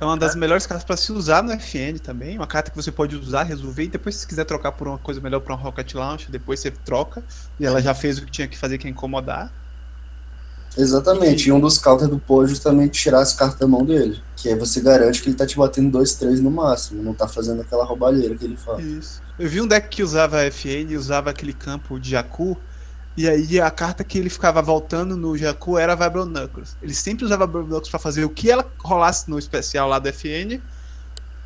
É uma das melhores cartas para se usar no FN também. Uma carta que você pode usar, resolver, e depois, se quiser trocar por uma coisa melhor para um Rocket Launch, depois você troca. E ela já fez o que tinha que fazer, que é incomodar. Exatamente, e um dos counters do Poe é justamente tirar as cartas da mão dele. Que aí você garante que ele tá te batendo 2, 3 no máximo, não tá fazendo aquela roubalheira que ele faz. Isso. Eu vi um deck que usava FN usava aquele campo de Jakku, e aí a carta que ele ficava voltando no Jakku era a Vibro Knuckles. Ele sempre usava Vibro Knuckles pra fazer o que ela rolasse no especial lá do FN.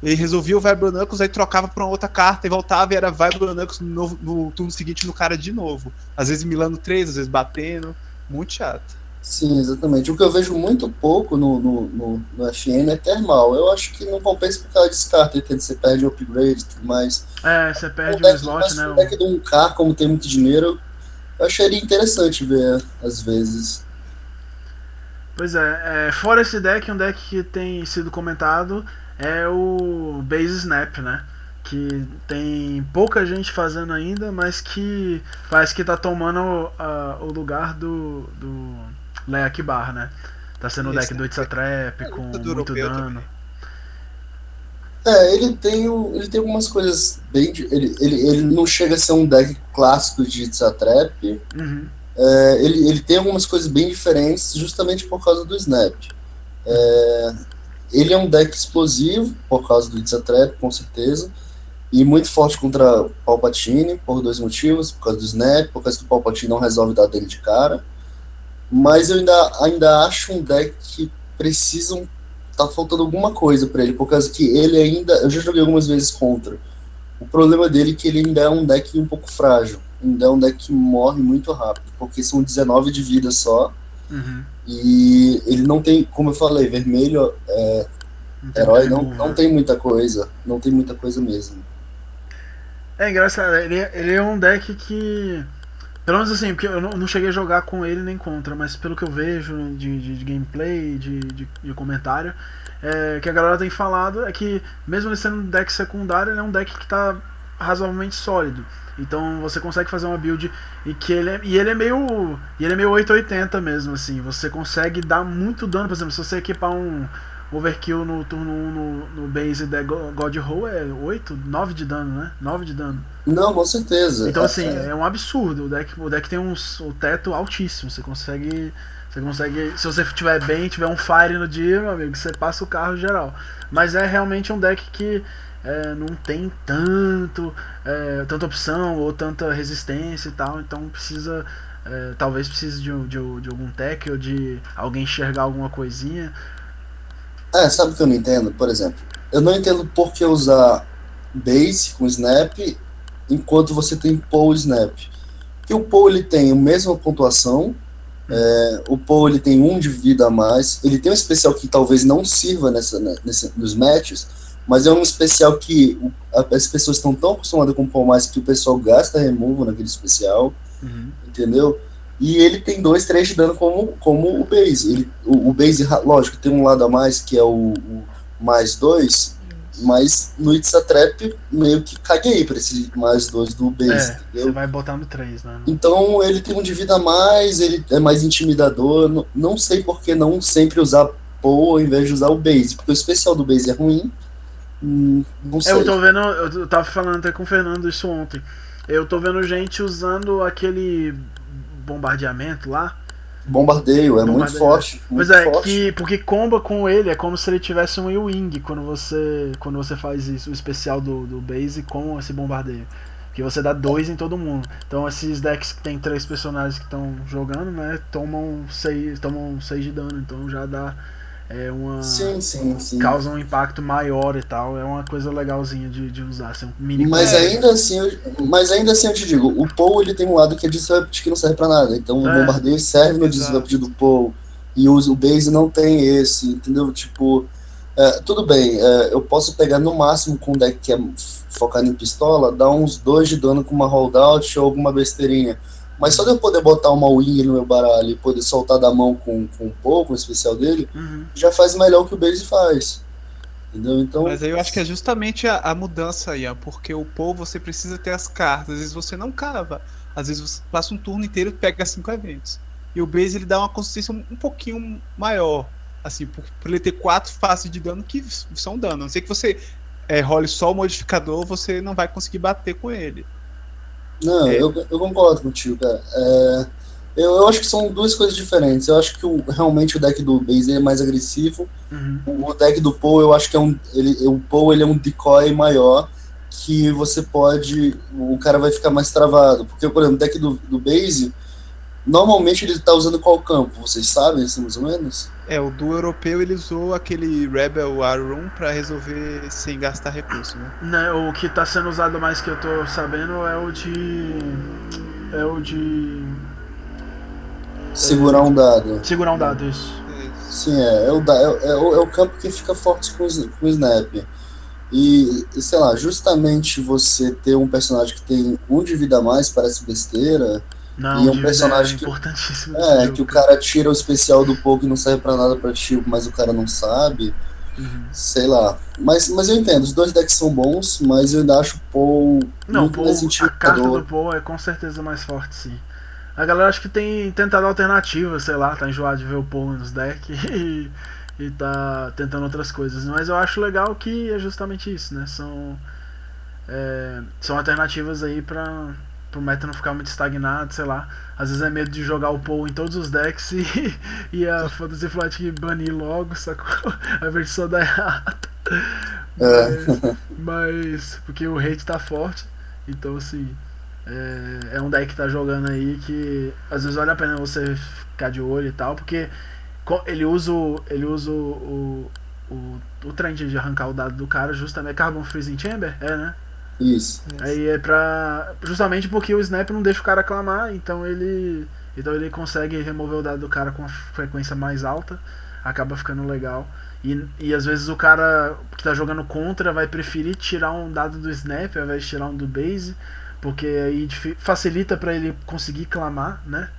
Ele resolvia o Vibro Knuckles, aí trocava pra uma outra carta e voltava e era Vibro Knuckles no, no turno seguinte no cara de novo. Às vezes milando 3, às vezes batendo. Muito chato. Sim, exatamente. O que eu vejo muito pouco no, no, no, no FN é termal. Eu acho que não compensa porque ela descarta, entende? Você perde o upgrade e tudo mais. É, você perde o, o slot, né? O deck de um K, como tem muito dinheiro, eu acharia interessante ver, às vezes. Pois é, é, fora esse deck, um deck que tem sido comentado é o Base Snap, né? Que tem pouca gente fazendo ainda, mas que parece que tá tomando uh, o lugar do, do Leak Bar, né? Tá sendo o deck do Itza Trap com muito dano. É, ele tem, o, ele tem algumas coisas bem. Ele, ele, ele não chega a ser um deck clássico de Itza Trap, uhum. é, ele, ele tem algumas coisas bem diferentes justamente por causa do Snap. É, ele é um deck explosivo por causa do It's Trap, com certeza, e muito forte contra Palpatine por dois motivos, por causa do Snap, por causa que o Palpatine não resolve dar dele de cara. Mas eu ainda, ainda acho um deck que precisam tá faltando alguma coisa para ele, por causa que ele ainda, eu já joguei algumas vezes contra. O problema dele é que ele ainda é um deck um pouco frágil, ainda é um deck que morre muito rápido, porque são 19 de vida só. Uhum. E ele não tem, como eu falei, vermelho é, não herói não, não tem muita coisa, não tem muita coisa mesmo. É engraçado, ele, ele é um deck que pelo menos assim, porque eu não, cheguei a jogar com ele nem contra, mas pelo que eu vejo de, de, de gameplay, de, de, de comentário, é, que a galera tem falado é que, mesmo ele sendo um deck secundário, ele é um deck que está razoavelmente sólido. Então você consegue fazer uma build e que ele é, e ele é meio e ele é meio 880 mesmo assim. Você consegue dar muito dano, por exemplo, se você equipar um Overkill no turno 1 no, no base da God Roll é 8, 9 de dano, né? 9 de dano. Não, com certeza. Então assim, é, é um absurdo. O deck, o deck tem um, o teto altíssimo. Você consegue. Você consegue. Se você estiver bem, tiver um fire no dia, meu amigo, você passa o carro geral. Mas é realmente um deck que é, não tem tanto. É, tanta opção ou tanta resistência e tal. Então precisa. É, talvez precise de, de, de algum tech ou de alguém enxergar alguma coisinha é, sabe o que eu não entendo? Por exemplo, eu não entendo por que usar base com snap enquanto você tem pull snap. Porque o pull ele tem a mesma pontuação, é, o pull ele tem um de vida a mais, ele tem um especial que talvez não sirva nessa, né, nessa, nos matches, mas é um especial que as pessoas estão tão acostumadas com o pull mais que o pessoal gasta removal naquele especial, uhum. entendeu? E ele tem dois, três de dano como, como o base. Ele, o, o base, lógico, tem um lado a mais que é o, o mais dois, mas no It's a Trap meio que caguei pra esse mais dois do base. É, você vai botar no 3, né? Então ele tem um de vida a mais, ele é mais intimidador. Não, não sei por que não sempre usar Poe ao invés de usar o base, porque o especial do base é ruim. Hum, não sei. Eu tô vendo, eu tava falando até com o Fernando isso ontem. Eu tô vendo gente usando aquele bombardeamento lá. Bombardeio, é muito forte. Muito pois é, forte. que, porque comba com ele é como se ele tivesse um wing quando você, quando você faz isso, o especial do, do base com esse bombardeio. Que você dá dois em todo mundo. Então esses decks que tem três personagens que estão jogando, né? Tomam seis, tomam seis de dano. Então já dá é uma sim, sim, sim. causa um impacto maior e tal. É uma coisa legalzinha de, de usar assim, um mini mas ainda assim eu, mas ainda assim eu te digo o Paul ele tem um lado que é disrupt que não serve para nada. Então é. o bombardeio serve no disrupt do Paul e o, o base não tem esse entendeu? Tipo é, tudo bem é, eu posso pegar no máximo com um deck que é focado em pistola dar uns dois de dano com uma holdout ou alguma besteirinha mas só de eu poder botar uma wing no meu baralho e poder soltar da mão com, com um pouco, o especial dele, uhum. já faz melhor o que o base faz. Entendeu? Então. Mas aí eu acho que é justamente a, a mudança aí, porque o Paul você precisa ter as cartas, às vezes você não cava. Às vezes você passa um turno inteiro e pega cinco eventos. E o base ele dá uma consistência um, um pouquinho maior. Assim, por, por, ele ter quatro faces de dano que são dano. A não ser que você é, role só o modificador, você não vai conseguir bater com ele. Não, é. eu, eu concordo contigo, cara. É, eu, eu acho que são duas coisas diferentes. Eu acho que o, realmente o deck do Base é mais agressivo. Uhum. O, o, deck do Poe, eu acho que é um. Ele, o Poe ele é um decoy maior que você pode. O cara vai ficar mais travado. Porque, por exemplo, o deck do, do Base Normalmente ele está usando qual campo? Vocês sabem, assim, mais ou menos? É, o do europeu ele usou aquele Rebel Arum para resolver sem gastar recurso, né? Não, o que está sendo usado mais que eu tô sabendo é o de. É o de. Segurar um dado. Segurar um dado, isso. Sim, é. É o, é, é, o, é o campo que fica forte com, com o Snap. E, sei lá, justamente você ter um personagem que tem um de vida a mais parece besteira não, e é um personagem é que. É, que o cara tira o especial do Pogo e não serve pra nada pra ti, mas o cara não sabe. Uhum. Sei lá. Mas, mas eu entendo, os dois decks são bons, mas eu ainda acho o Paul não, muito Paul, mais A carta do Paul é com certeza mais forte, sim. A galera acho que tem tentado alternativas, sei lá, tá enjoado de ver o Paul nos decks e, e tá tentando outras coisas. Mas eu acho legal que é justamente isso, né? São, é, são alternativas aí pra pro meta não ficar muito estagnado, sei lá. Às vezes é medo de jogar o Paul em todos os decks e, e a Fantasy Flight banir logo, sacou? A versão da errada. É. Mas, porque o hate tá forte. Então, assim, é, é, um deck que tá jogando aí que às vezes vale a pena você ficar de olho e tal, porque ele usa, ele usa o, o, o trend de arrancar o dado do cara justamente. É Carbon Freezing Chamber? É, né? Isso. Aí é pra. Justamente porque o Snap não deixa o cara clamar, então ele. Então ele consegue remover o dado do cara com a frequência mais alta, acaba ficando legal. E, e às vezes o cara que tá jogando contra vai preferir tirar um dado do Snap ao invés de tirar um do base, porque aí facilita para ele conseguir clamar, né?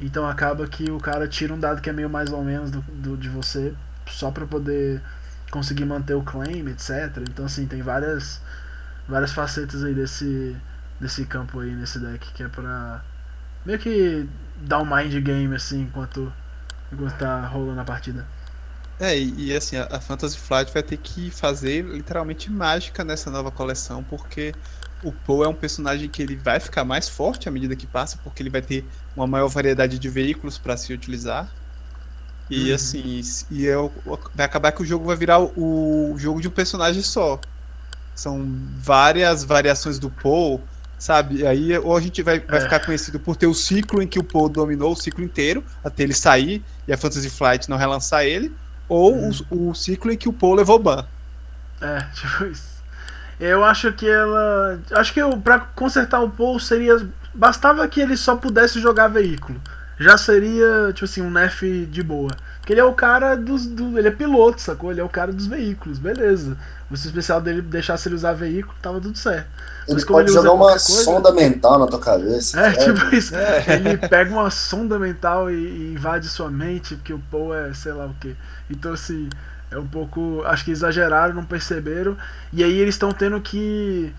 Então acaba que o cara tira um dado que é meio mais ou menos do, do de você, só para poder conseguir manter o claim, etc. Então assim, tem várias várias facetas aí desse desse campo aí nesse deck que é pra meio que dar um mind game assim enquanto enquanto tá rolando a partida. É, e, e assim, a, a, Fantasy Flight vai ter que fazer literalmente mágica nessa nova coleção, porque o Poe é um personagem que ele vai ficar mais forte à medida que passa, porque ele vai ter uma maior variedade de veículos para se utilizar. E uhum. assim, e é, vai acabar que o jogo vai virar o, o jogo de um personagem só. São várias variações do Poe, sabe? Aí ou a gente vai, vai é. ficar conhecido por ter o ciclo em que o Poe dominou o ciclo inteiro, até ele sair e a Fantasy Flight não relançar ele, ou hum. o, o, ciclo em que o Poe levou ban. É, tipo isso. Eu acho que ela. Acho que pra consertar o Paul seria. Bastava que ele só pudesse jogar veículo. Já seria, tipo assim, um nerf de boa. Porque ele é o cara dos. Do, ele é piloto, sacou? Ele é o cara dos veículos, beleza. O especial dele deixasse ele usar veículo, tava tudo certo. Ele Mas pode ele jogar uma coisa, sonda mental na tua cabeça. É, tipo isso. É. Ele pega uma sonda mental e, e, invade sua mente, porque o Paul é sei lá o que. Então, assim, é um pouco. Acho que exageraram, não perceberam. E aí eles estão tendo que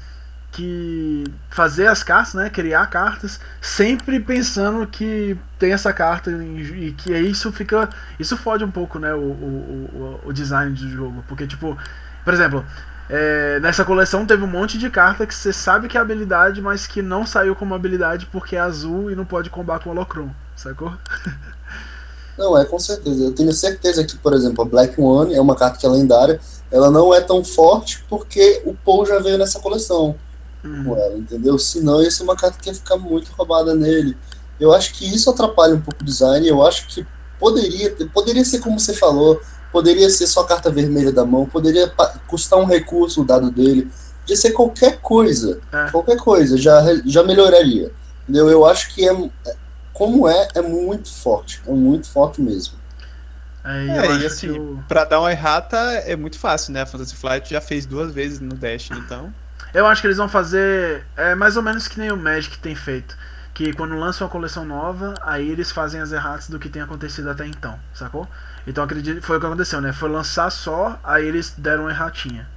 que fazer as cartas, né, criar cartas, sempre pensando que tem essa carta e que isso fica, isso fode um pouco, né, o, o, o, o design do jogo, porque tipo, por exemplo, é, nessa coleção teve um monte de carta que você sabe que é habilidade, mas que não saiu como habilidade porque é azul e não pode combar com holocron, sacou? Não, é com certeza. Eu tenho certeza que, por exemplo, a Black One é uma carta que é lendária. Ela não é tão forte porque o Paul já veio nessa coleção uhum. com ela, entendeu? Senão ia ser uma carta que ia ficar muito roubada nele. Eu acho que isso atrapalha um pouco o design. Eu acho que poderia, poderia ser como você falou, poderia ser só carta vermelha da mão, poderia custar um recurso o dado dele, podia ser qualquer coisa, é. qualquer coisa já, já melhoraria. Entendeu? Eu acho que é, como é, é muito forte. É muito forte mesmo. É, é e assim, eu... pra dar uma errata é muito fácil, né? A Fantasy Flight já fez duas vezes no Dash, então. Eu acho que eles vão fazer. É mais ou menos que nem o Magic tem feito. Que quando lançam uma coleção nova, aí eles fazem as erratas do que tem acontecido até então, sacou? Então acredito foi o que aconteceu, né? Foi lançar só, aí eles deram uma erratinha.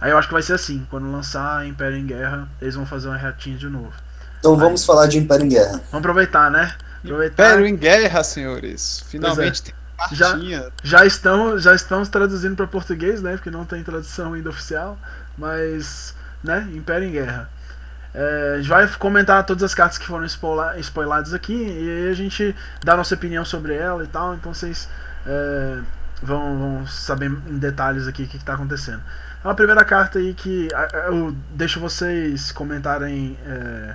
Aí eu acho que vai ser assim, quando lançar Império em Guerra, eles vão fazer uma erratinha de novo. Então vamos falar de Império em Guerra. Vamos aproveitar, né? Aproveitar. Império em Guerra, senhores. Finalmente é. tem já, já, estão, já estamos traduzindo para português, né? Porque não tem tradução ainda oficial. Mas, né? Império em Guerra. É, a gente vai comentar todas as cartas que foram spoiladas aqui e aí a gente dá nossa opinião sobre ela e tal. Então vocês é, vão, vão, saber em detalhes aqui o que está acontecendo. Então, a primeira carta aí que eu deixo vocês comentarem. É,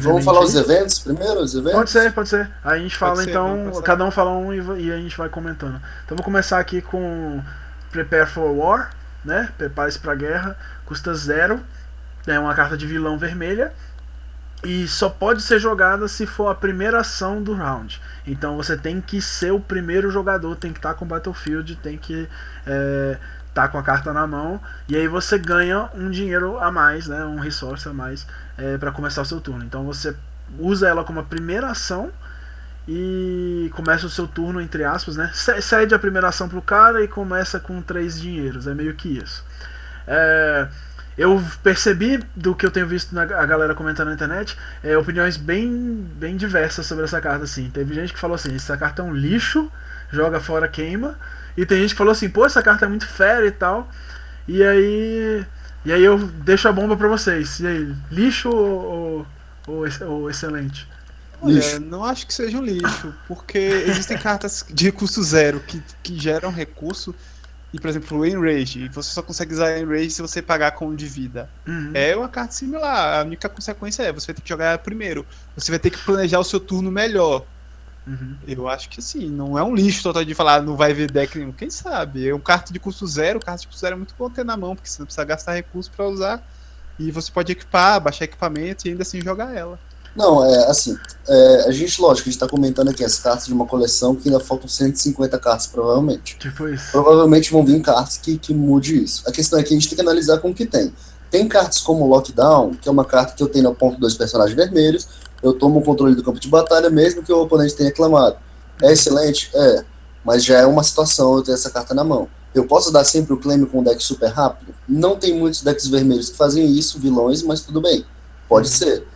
Vamos falar os eventos primeiro? Os eventos? Pode ser, pode ser. Aí a gente fala ser, então, cada um fala um e, e, a gente vai comentando. Então vou começar aqui com Prepare for War, né? Prepare-se pra guerra. Custa zero. É uma carta de vilão vermelha. E só pode ser jogada se for a primeira ação do round. Então você tem que ser o primeiro jogador, tem que estar tá com Battlefield, tem que é, tá com a carta na mão e aí você ganha um dinheiro a mais, né, um resource a mais é, para começar o seu turno. Então você usa ela como a primeira ação e começa o seu turno entre aspas, né? Cede a primeira ação pro cara e começa com três dinheiros, é meio que isso. É, eu percebi do que eu tenho visto na, a galera comentando na internet é, opiniões bem, bem diversas sobre essa carta assim. Teve gente que falou assim, essa carta é um lixo, joga fora, queima. E tem gente que falou assim, pô, essa carta é muito fera e tal. E aí. E aí eu deixo a bomba pra vocês. E aí, lixo ou, Ou, ou excelente? Olha, não acho que seja um lixo, porque existem cartas de recurso zero que, que geram recurso. E, por exemplo, o Enrage, você só consegue usar Enrage se você pagar com um de vida. Uhum. É uma carta similar. A única consequência é você vai ter que jogar primeiro. Você vai ter que planejar o seu turno melhor. Uhum. Eu acho que assim, não é um lixo total de falar, não vai ver deck nenhum. Quem sabe? É um carta de custo zero. Carta de custo zero é muito bom ter na mão, porque você não precisa gastar recursos para usar. E você pode equipar, baixar equipamento e ainda assim jogar ela. Não, é assim, é, a gente, lógico, a gente tá comentando aqui as cartas de uma coleção que ainda faltam 150 cartas, provavelmente. Tipo isso. Provavelmente vão vir cartas que, que mude isso. A questão é que a gente tem que analisar com o que tem. Tem cartas como Lockdown, que é uma carta que eu tenho na ponta dois personagens vermelhos, eu tomo o controle do campo de batalha, mesmo que o oponente tenha reclamado. É excelente? É. Mas já é uma situação eu ter essa carta na mão. Eu posso dar sempre o claim com um deck super rápido? Não tem muitos decks vermelhos que fazem isso, vilões, mas tudo bem. Pode ser.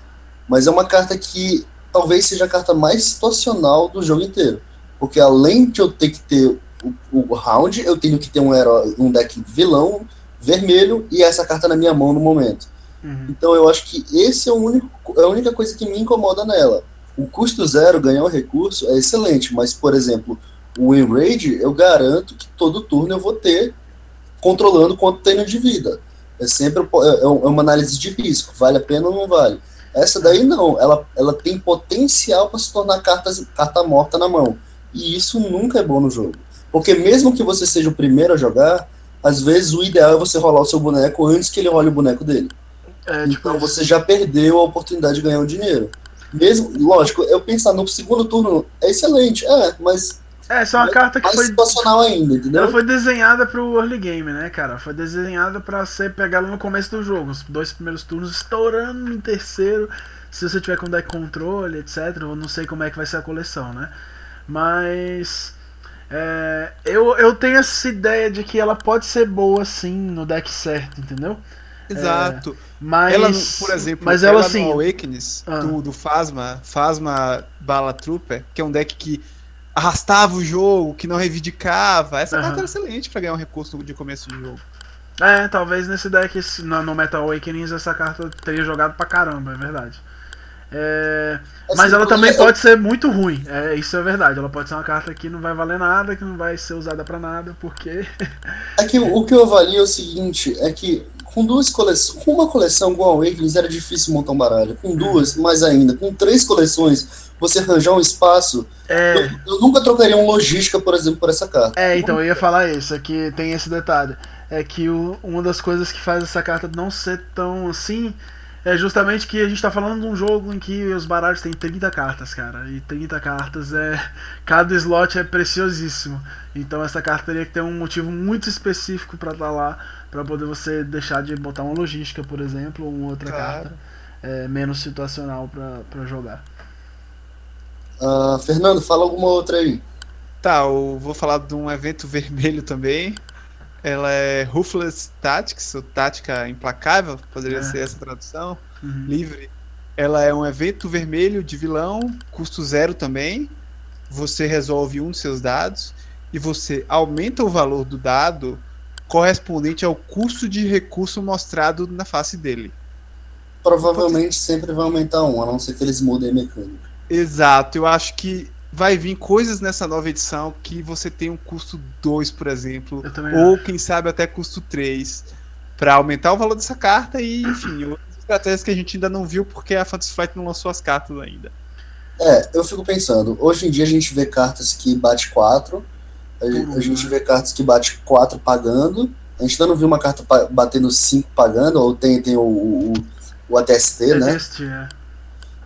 Mas é uma carta que talvez seja a carta mais situacional do jogo inteiro. Porque além de eu ter que ter o, o round, eu tenho que ter um herói, um deck vilão vermelho e essa carta na minha mão no momento. Uhum. Então eu acho que esse é, o único, é a única coisa que me incomoda nela. O custo zero, ganhar um recurso, é excelente, mas, por exemplo, o Enrage, eu garanto que todo turno eu vou ter controlando quanto tenho de vida. É sempre é é uma análise de risco, vale a pena ou não vale. Essa daí não, ela, ela tem potencial para se tornar carta, carta morta na mão. E isso nunca é bom no jogo. Porque mesmo que você seja o primeiro a jogar, às vezes o ideal é você rolar o seu boneco antes que ele role o boneco dele. É, tipo Então isso. você já perdeu a oportunidade de ganhar um dinheiro. Mesmo, lógico, eu pensar no segundo turno é excelente, é, mas É, essa é uma carta que mais foi. situacional ainda, entendeu? Ela foi desenhada pro early game, né, cara? Foi desenhada pra você pegar ela no começo do jogo. Os dois primeiros turnos estourando em terceiro. Se você tiver com deck controle, etc. Eu não sei como é que vai ser a coleção, né? Mas. é, eu, eu tenho essa ideia de que ela pode ser boa sim no deck certo, entendeu? Exato. Mas. ela, por exemplo, mas ela ela assim. no Awakens, Ah. do, do Phasma, Phasma Bala Trooper, que é um deck que arrastava o jogo, que não reivindicava. Essa Aham. carta era excelente pra ganhar um recurso de começo de jogo. É, talvez nesse deck, no, no Metal Awakenings, essa carta teria jogado pra caramba, é verdade. É, Assim, mas ela eu- também eu- pode ser muito ruim, é, isso é verdade. Ela pode ser uma carta que não vai valer nada, que não vai ser usada pra nada, porque. É que o, o que eu avalio é o seguinte, é que com duas coleções, com uma coleção igual a Awakenings era difícil montar um baralho. Com duas, mais ainda. Com três coleções, você arranjar um espaço. É, Eu, eu nunca trocaria um logística, por exemplo, por essa carta. é, então eu ia falar isso, é que tem esse detalhe. É que o- uma das coisas que faz essa carta não ser tão assim é justamente que a gente tá falando de um jogo em que os baralhos têm 30 cartas, cara. E 30 cartas é. Cada slot é preciosíssimo. Então essa carta teria que ter um motivo muito específico pra estar lá. Pra poder você deixar de botar uma logística, por exemplo, ou uma outra Claro. carta é, menos situacional pra, pra jogar. Ah, Fernando, fala alguma outra aí. Tá, eu vou falar de um evento vermelho também. Ela é Ruthless Tactics, ou Tática Implacável, poderia É. ser essa tradução, Uhum. livre. Ela é um evento vermelho de vilão, custo zero também. Você resolve um dos seus dados e você aumenta o valor do dado correspondente ao custo de recurso mostrado na face dele. Provavelmente sempre vai aumentar um, a não ser que eles mudem a mecânica. Exato, eu acho que vai vir coisas nessa nova edição que você tem um custo 2, por exemplo, ou quem sabe até custo 3, para aumentar o valor dessa carta e, enfim, outras estratégias que a gente ainda não viu porque a Fantasy Flight não lançou as cartas ainda. É, eu fico pensando, hoje em dia a gente vê cartas que bate 4, a, a gente né? vê cartas que bate 4 pagando, a gente ainda não viu uma carta batendo 5 pagando, ou tem, tem o, o, o ATST, É né? deste, é.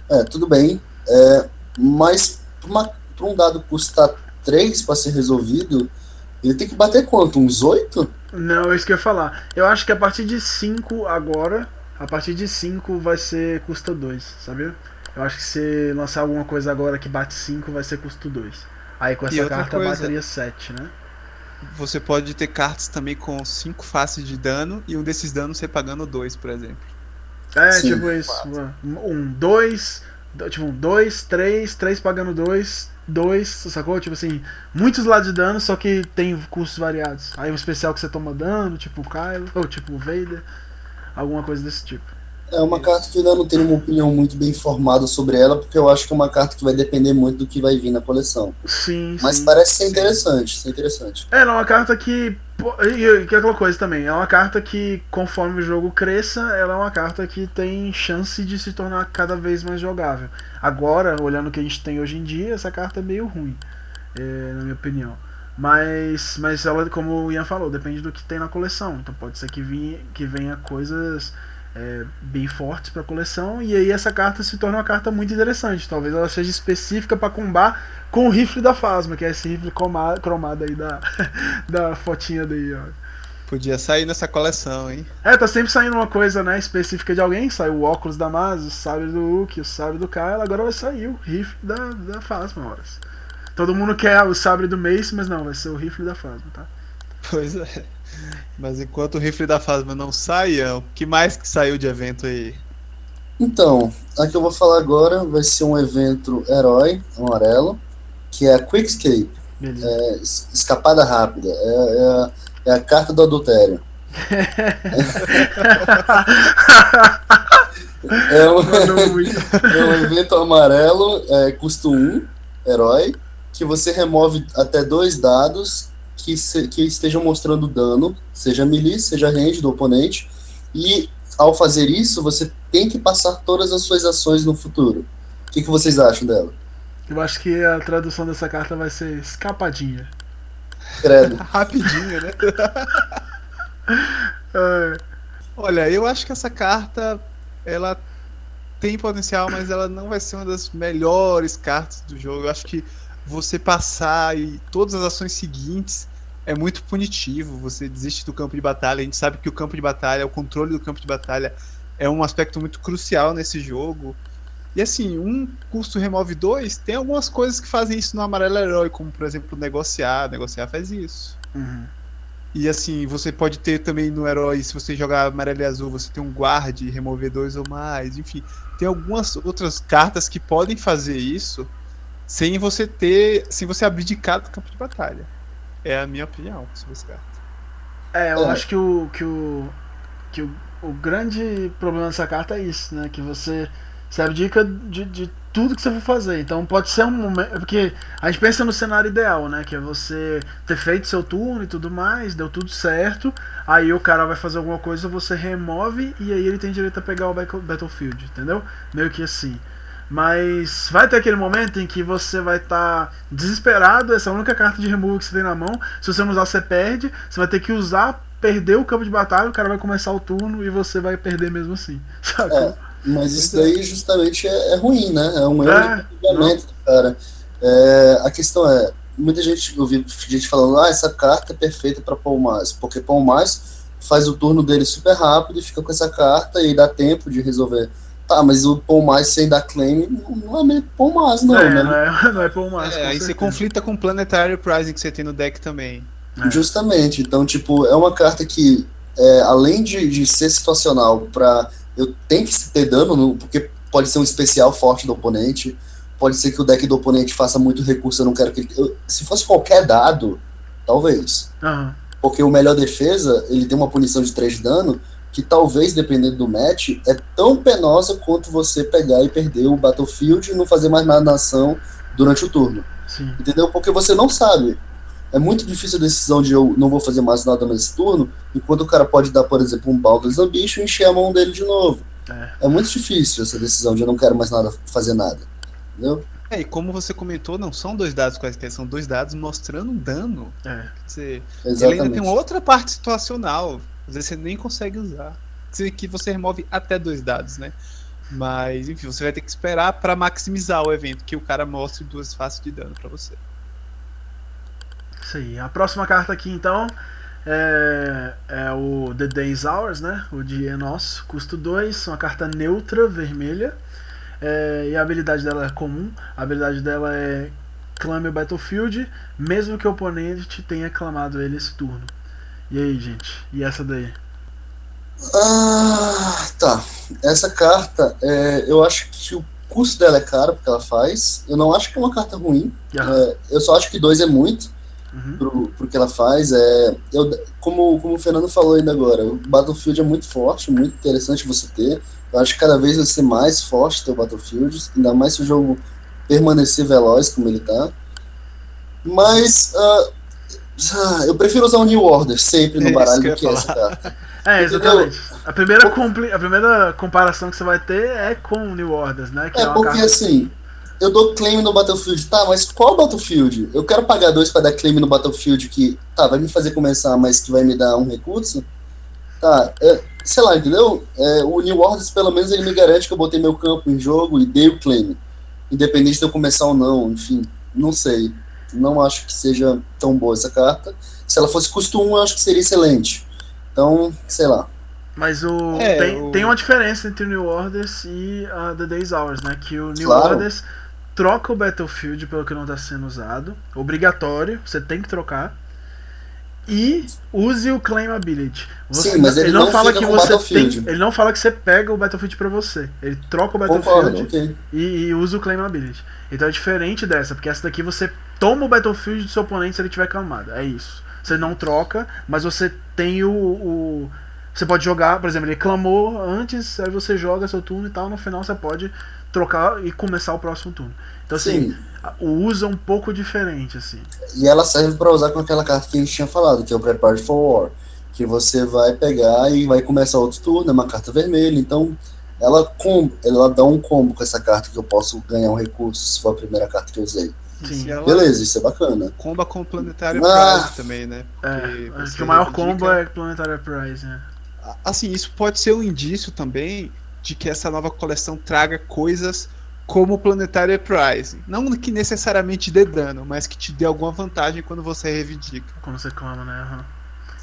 É, tudo bem, é, mas para um dado custar 3 para ser resolvido, ele tem que bater quanto? Uns 8? Não, é isso que eu ia falar. Eu acho que a partir de 5 agora, a partir de 5 vai ser custo 2, sabia? Eu acho que se lançar alguma coisa agora que bate 5 vai ser custo 2. Aí com essa outra carta coisa. bateria 7, né? Você pode ter cartas também com 5 faces de dano e um desses danos você pagando 2, por exemplo. É, Sim, tipo isso. Um, dois, do- tipo, um, dois, três, três pagando dois, dois, sacou? Tipo assim, muitos lados de dano, só que tem custos variados. Aí um especial que você toma dano, tipo o Kylo, ou tipo o Vader, alguma coisa desse tipo. É uma carta que eu ainda não tenho uma opinião muito bem formada sobre ela, porque eu acho que é uma carta que vai depender muito do que vai vir na coleção. Sim, Mas sim. parece ser interessante, ser interessante. É, ela é uma carta que. E e que é aquela coisa também, é uma carta que, conforme o jogo cresça, ela é uma carta que tem chance de se tornar cada vez mais jogável. Agora, olhando o que a gente tem hoje em dia, essa carta é meio ruim, é, na minha opinião. Mas, mas ela, como o Ian falou, depende do que tem na coleção. Então pode ser que, vinha, que venha coisas é, bem fortes para a coleção e aí essa carta se torna uma carta muito interessante. Talvez ela seja específica para combar com o rifle da Fasma, que é esse rifle croma- cromado aí da, da fotinha daí, ó. Podia sair nessa coleção, hein? É, tá sempre saindo uma coisa, né, específica de alguém. Saiu o óculos da Maz, o sabre do Luke, o sabre do Kyle, agora vai sair o rifle da, da Fasma, horas. Todo mundo quer o sabre do Mace, mas não, vai ser o rifle da Fasma, tá? Pois é. Mas enquanto o rifle da Fasma não saia, o que mais que saiu de evento aí? Então, a que eu vou falar agora vai ser um evento herói amarelo, que é a Quickscape, é, es- escapada rápida, é, é a, é a carta do adultério. É um, é um evento amarelo, é, custo 1, herói, que você remove até dois dados que, se- que estejam mostrando dano, seja melee, seja range do oponente, e ao fazer isso, você tem que passar todas as suas ações no futuro. O que, que vocês acham dela? Eu acho que a tradução dessa carta vai ser escapadinha. Credo. Rapidinho, né? É, Olha, eu acho que essa carta ela tem potencial, mas ela não vai ser uma das melhores cartas do jogo. Eu acho que você passar e todas as ações seguintes é muito punitivo. Você desiste do campo de batalha. A gente sabe que o campo de batalha, o controle do campo de batalha é um aspecto muito crucial nesse jogo. E assim, um custo remove dois, tem algumas coisas que fazem isso no amarelo herói, como por exemplo negociar. Negociar faz isso. uhum. E assim, você pode ter também no herói, se você jogar amarelo e azul, você tem um guarde, remover dois ou mais, enfim. Tem algumas outras cartas que podem fazer isso sem você ter. sem você abdicar do campo de batalha. É a minha opinião sobre essa carta. É, eu É. acho que o que o que o, o grande problema dessa carta é isso, né? Que você se abdica de, de tudo que você for fazer. Então pode ser um momento. Porque a gente pensa no cenário ideal, né? Que é você ter feito seu turno e tudo mais, deu tudo certo. Aí o cara vai fazer alguma coisa, você remove e aí ele tem direito a pegar o battle- Battlefield, entendeu? Meio que assim. Mas vai ter aquele momento em que você vai estar desesperado, essa é a única carta de removal que você tem na mão. Se você não usar, você perde. Você vai ter que usar, perder o campo de batalha, o cara vai começar o turno e você vai perder mesmo assim. Sacou? É. Mas isso daí justamente é, é ruim, né? É um erro É, cara. É, a questão é, muita gente, eu vi gente falando, ah, essa carta é perfeita pra Paul Mais, porque Paul Mais faz o turno dele super rápido e fica com essa carta e dá tempo de resolver. Tá, mas o Paul Mais sem dar claim não- é meio Paul Mais, não, é, né? não é, não é por mais. É, aí você conflita com o Planetary Pricing que você tem no deck também. É. Justamente. Então, tipo, é uma carta que, é, além de, de ser situacional pra. Eu tenho que ter dano, no- porque pode ser um especial forte do oponente. Pode ser que o deck do oponente faça muito recurso, eu não quero que ele. eu- se fosse qualquer dado, talvez. Aham. Porque o melhor defesa, ele tem uma punição de 3 de dano, que talvez, dependendo do match, é tão penosa quanto você pegar e perder o Battlefield e não fazer mais nada na ação durante o turno. Sim. Entendeu? Porque você não sabe. É muito difícil a decisão de eu não vou fazer mais nada nesse turno, enquanto o cara pode dar, por exemplo, um Baldur's Ambition e encher a mão dele de novo. É. É muito difícil essa decisão de eu não quero mais nada fazer nada. Entendeu? É, e como você comentou, não são dois dados quaisquer, são dois dados mostrando um dano. É. Quer dizer, Ele ainda tem uma outra parte situacional. Às vezes você nem consegue usar. Dizer, Que você remove até dois dados, né? Mas, enfim, você vai ter que esperar pra maximizar o evento, que o cara mostre duas faces de dano pra você. Isso aí. A próxima carta aqui, então, é, é o The Days Hours, né? O dia é nosso. Custo 2, uma carta neutra, vermelha. É, e a habilidade dela é comum. A habilidade dela é clame o Battlefield, mesmo que o oponente tenha clamado ele esse turno. E aí, gente? E essa daí? Ah, tá. Essa carta, é, eu acho que o custo dela é caro porque ela faz. Eu não acho que é uma carta ruim. É, eu só acho que dois é muito. Uhum. pro, pro que ela faz. É, eu, como, como o Fernando falou ainda agora, o Battlefield é muito forte, muito interessante você ter. Eu Eu acho que cada vez vai ser mais forte ter o Battlefield, ainda mais se o jogo permanecer veloz como ele tá. Mas uh, eu prefiro usar o New Order sempre no É baralho do que que essa carta. É, exatamente. A primeira, compli- a primeira comparação que você vai ter é com o New Orders, né? Que é, É porque carta... assim, eu dou claim no Battlefield, tá, mas qual Battlefield? Eu quero pagar dois pra dar claim no Battlefield que, tá, vai me fazer começar, mas que vai me dar um recurso? Tá, é, sei lá, entendeu? É, o New Orders, pelo menos, ele me garante que eu botei meu campo em jogo e dei o claim. Independente de eu começar ou não, enfim, não sei. Não acho que seja tão boa essa carta. Se ela fosse custo 1, eu acho que seria excelente. Então, sei lá. Mas o, É, tem, o- tem uma diferença entre o New Orders e a The Days Hours, né? Que o New Claro. Orders troca o Battlefield pelo que não está sendo usado. Obrigatório, você tem que trocar. E use o Claim Ability. Sim, mas ele não fica com o você tem. Ele não fala que você pega o Battlefield pra você. Ele troca o Battlefield Concordo, ok. e, e usa o Claim Ability. Então é diferente dessa, porque essa daqui você toma o Battlefield do seu oponente se ele tiver clamado. É isso. Você não troca, mas você tem o, o- Você pode jogar, por exemplo, ele clamou antes, aí você joga seu turno e tal, no final você pode trocar e começar o próximo turno. Então assim, Sim. A- o uso é um pouco diferente, assim. E ela serve pra usar com aquela carta que a gente tinha falado, que é o Prepared for War. Que você vai pegar e vai começar outro turno, é uma carta vermelha. Então, ela, com, ela dá um combo com essa carta que eu posso ganhar um recurso se for a primeira carta que eu usei. Sim. Beleza, isso é bacana. comba com o Planetário Ah. Prize também, né? É, acho que o maior combo é Planetary Prize, né? Assim, isso pode ser um indício também de que essa nova coleção traga coisas como o Planetário Prize. Não que necessariamente dê dano, mas que te dê alguma vantagem quando você reivindica. Quando você clama, né? Aham.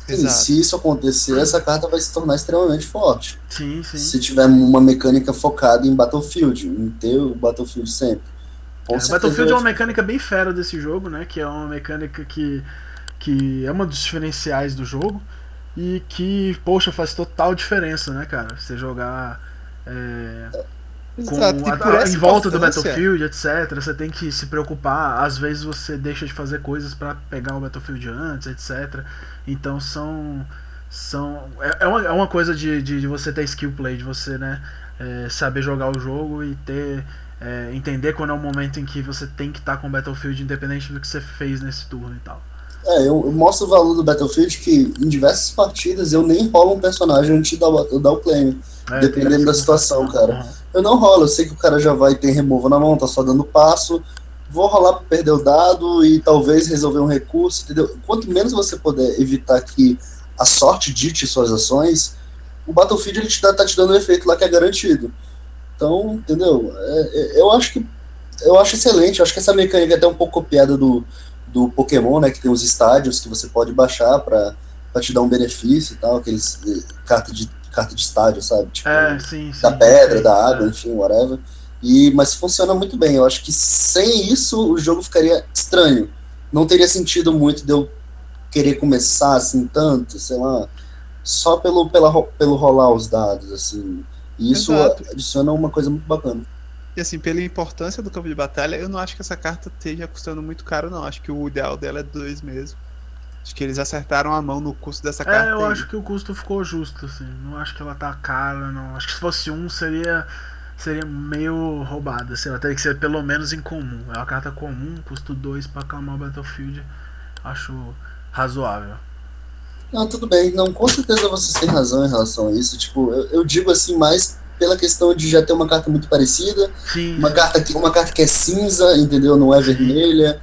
Sim, se isso acontecer, essa carta vai se tornar extremamente forte. Sim, sim. Se tiver uma mecânica focada em Battlefield, em ter o Battlefield sempre. Com É, Battlefield é uma mecânica bem fera desse jogo, né? Que é uma mecânica que, que é uma dos diferenciais do jogo e que, poxa, faz total diferença, né, cara? Você jogar é, com Exato, a- por a- essa em volta do Battlefield, etc. Você tem que se preocupar. Às vezes você deixa de fazer coisas pra pegar o Battlefield antes, etc. Então são. são é, é, uma, é uma coisa de, de, de você ter skill play, de você né, é, saber jogar o jogo e ter. é, entender quando é o momento em que você tem que estar com o Battlefield, independente do que você fez nesse turno e tal. É, eu, eu mostro o valor do Battlefield que em diversas partidas eu nem rolo um personagem antes de dar, dar o claim. É, Dependendo da situação, cara. Uhum. Eu não rolo, eu sei que o cara já vai ter removal na mão, tá só dando passo. Vou rolar pra perder o dado e talvez resolver um recurso, entendeu? Quanto menos você puder evitar que a sorte dite suas ações, o Battlefield ele te dá, tá te dando um efeito lá que é garantido. Então, entendeu? É- é- eu acho que eu acho excelente, eu acho que essa mecânica é até um pouco copiada do, do Pokémon, né? Que tem os estádios que você pode baixar pra te dar um benefício e tal, aqueles eh, carta de, carta de estádio, sabe? Tipo, É, sim, sim. da pedra, sim, da água, é. enfim, whatever. E, mas funciona muito bem. Eu acho que sem isso o jogo ficaria estranho. Não teria sentido muito de eu querer começar assim tanto, sei lá, só pelo, pela, pelo rolar os dados, assim. E isso Exato. adiciona uma coisa muito bacana. E assim, pela importância do campo de batalha, eu não acho que essa carta esteja custando muito caro, não. Acho que o ideal dela é dois mesmo. Acho que eles acertaram a mão no custo dessa carta. É, eu acho que o custo ficou justo, assim. Não acho que ela tá cara, não. Acho que se fosse um seria seria meio roubada, sei lá, teria que ser pelo menos em comum. É uma carta comum, custo 2 pra acalmar o Battlefield. Acho razoável. Não, tudo bem. Não, com certeza vocês têm razão em relação a isso. Tipo, eu, eu digo assim mais pela questão de já ter uma carta muito parecida. Sim. Uma carta, que, uma carta que é cinza, entendeu? Não é vermelha.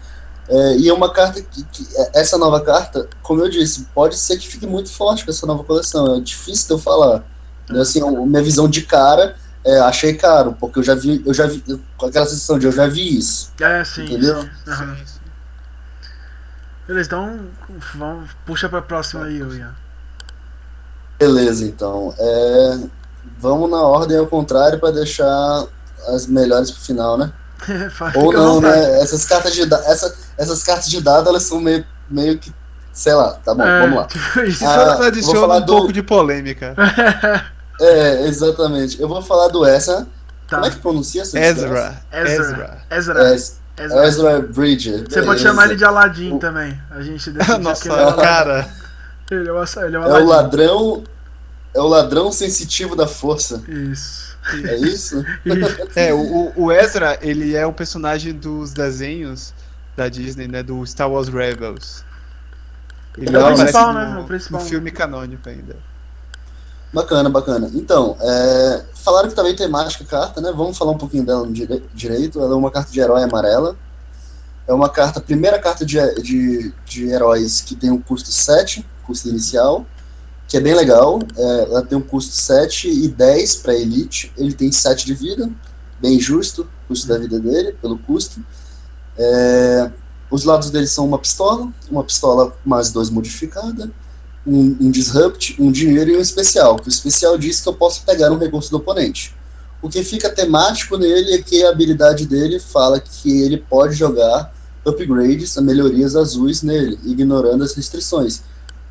É, e é uma carta que, que- é- Essa nova carta, como eu disse, pode ser que fique muito forte com essa nova coleção. É difícil de eu falar. Né, Assim, a minha visão de cara, é, achei caro, porque eu já vi, eu já vi, eu- com aquela sensação de eu já vi isso. É, sim. Entendeu? sim. Beleza, então vamos, puxa pra próxima aí, Ian. Beleza, então. É, vamos na ordem ao contrário para deixar as melhores pro final, né? Ou não, né? Essas cartas de essa, essas cartas de dado, elas são meio, meio que. Sei lá, tá bom, É, vamos lá. tipo isso. Ah, vou adiciona falar um do- pouco de polêmica. É, exatamente. Eu vou falar do Essa. Tá. Como é que pronuncia essa Ezra. Ezra. Ezra. Ezra. Es- Ezra. Ezra Bridger. Você pode chamar ele de Aladdin O- também. A gente decidiu que Nossa, ele é cara. Ele é o, ele é É o ladrão. É o ladrão sensitivo da força. Isso. É isso? é, o, o Ezra, ele é um personagem dos desenhos da Disney, né? Do Star Wars Rebels. Ele é o principal, no, né? O principal. No filme canônico ainda. Bacana, bacana. Então, é, falaram que também tá temática a carta, né? Vamos falar um pouquinho dela dire direito. Ela é uma carta de herói amarela. É uma carta, primeira carta de, de, de heróis que tem um custo 7, custo inicial, que é bem legal. É, ela tem um custo 7 e 10 para Elite. Ele tem 7 de vida, bem justo, custo da vida dele, pelo custo. É, os lados dele são uma pistola, uma pistola mais 2 modificada, um, um disrupt, um dinheiro e um especial. Que o especial diz que eu posso pegar um recurso do oponente. O que fica temático nele é que a habilidade dele fala que ele pode jogar upgrades, melhorias azuis nele, ignorando as restrições.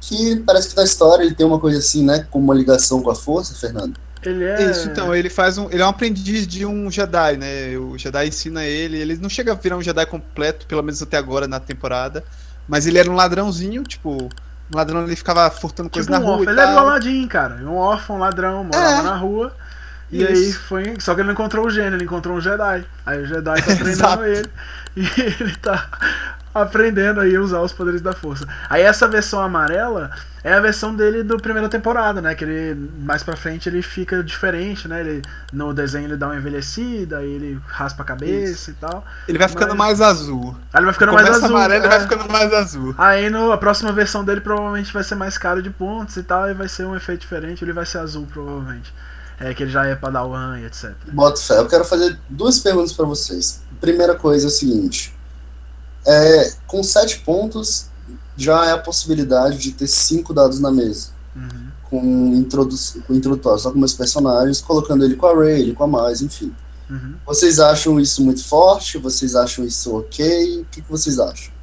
Que parece que na história ele tem uma coisa assim, né? Com uma ligação com a força, Fernando. Ele é. Isso, então, ele faz um. Ele é um aprendiz de um Jedi, né? O Jedi ensina ele. Ele não chega a virar um Jedi completo, pelo menos até agora na temporada. Mas ele era um ladrãozinho, tipo, um ladrão ele ficava furtando coisas tipo na um rua. Ele era um ladinho, cara. Um órfão, ladrão, morava é. na rua. E Isso. aí foi. Só que ele não encontrou o gênio, ele encontrou um Jedi. Aí o Jedi tá treinando ele. E ele tá aprendendo aí a usar os poderes da força. Aí essa versão amarela é a versão dele do primeira temporada, né? Que ele mais pra frente ele fica diferente, né? Ele, no desenho ele dá uma envelhecida, aí ele raspa a cabeça Isso. e tal. Ele vai ficando Mas... mais azul. Aí ele vai ficando Começa mais azul. amarelo, é. vai ficando mais azul. Aí no, a próxima versão dele provavelmente vai ser mais caro de pontos e tal, e vai ser um efeito diferente, ele vai ser azul provavelmente. É que ele já é Padawan e etc. Bota fé, eu quero fazer duas perguntas para vocês. Primeira coisa é a seguinte: é, com sete pontos, já é a possibilidade de ter cinco dados na mesa. Uhum. Com, introdu com introdutório, só com meus personagens, colocando ele com a Ray, ele com a mais, enfim. Uhum. Vocês acham isso muito forte? Vocês acham isso ok? O que, que vocês acham?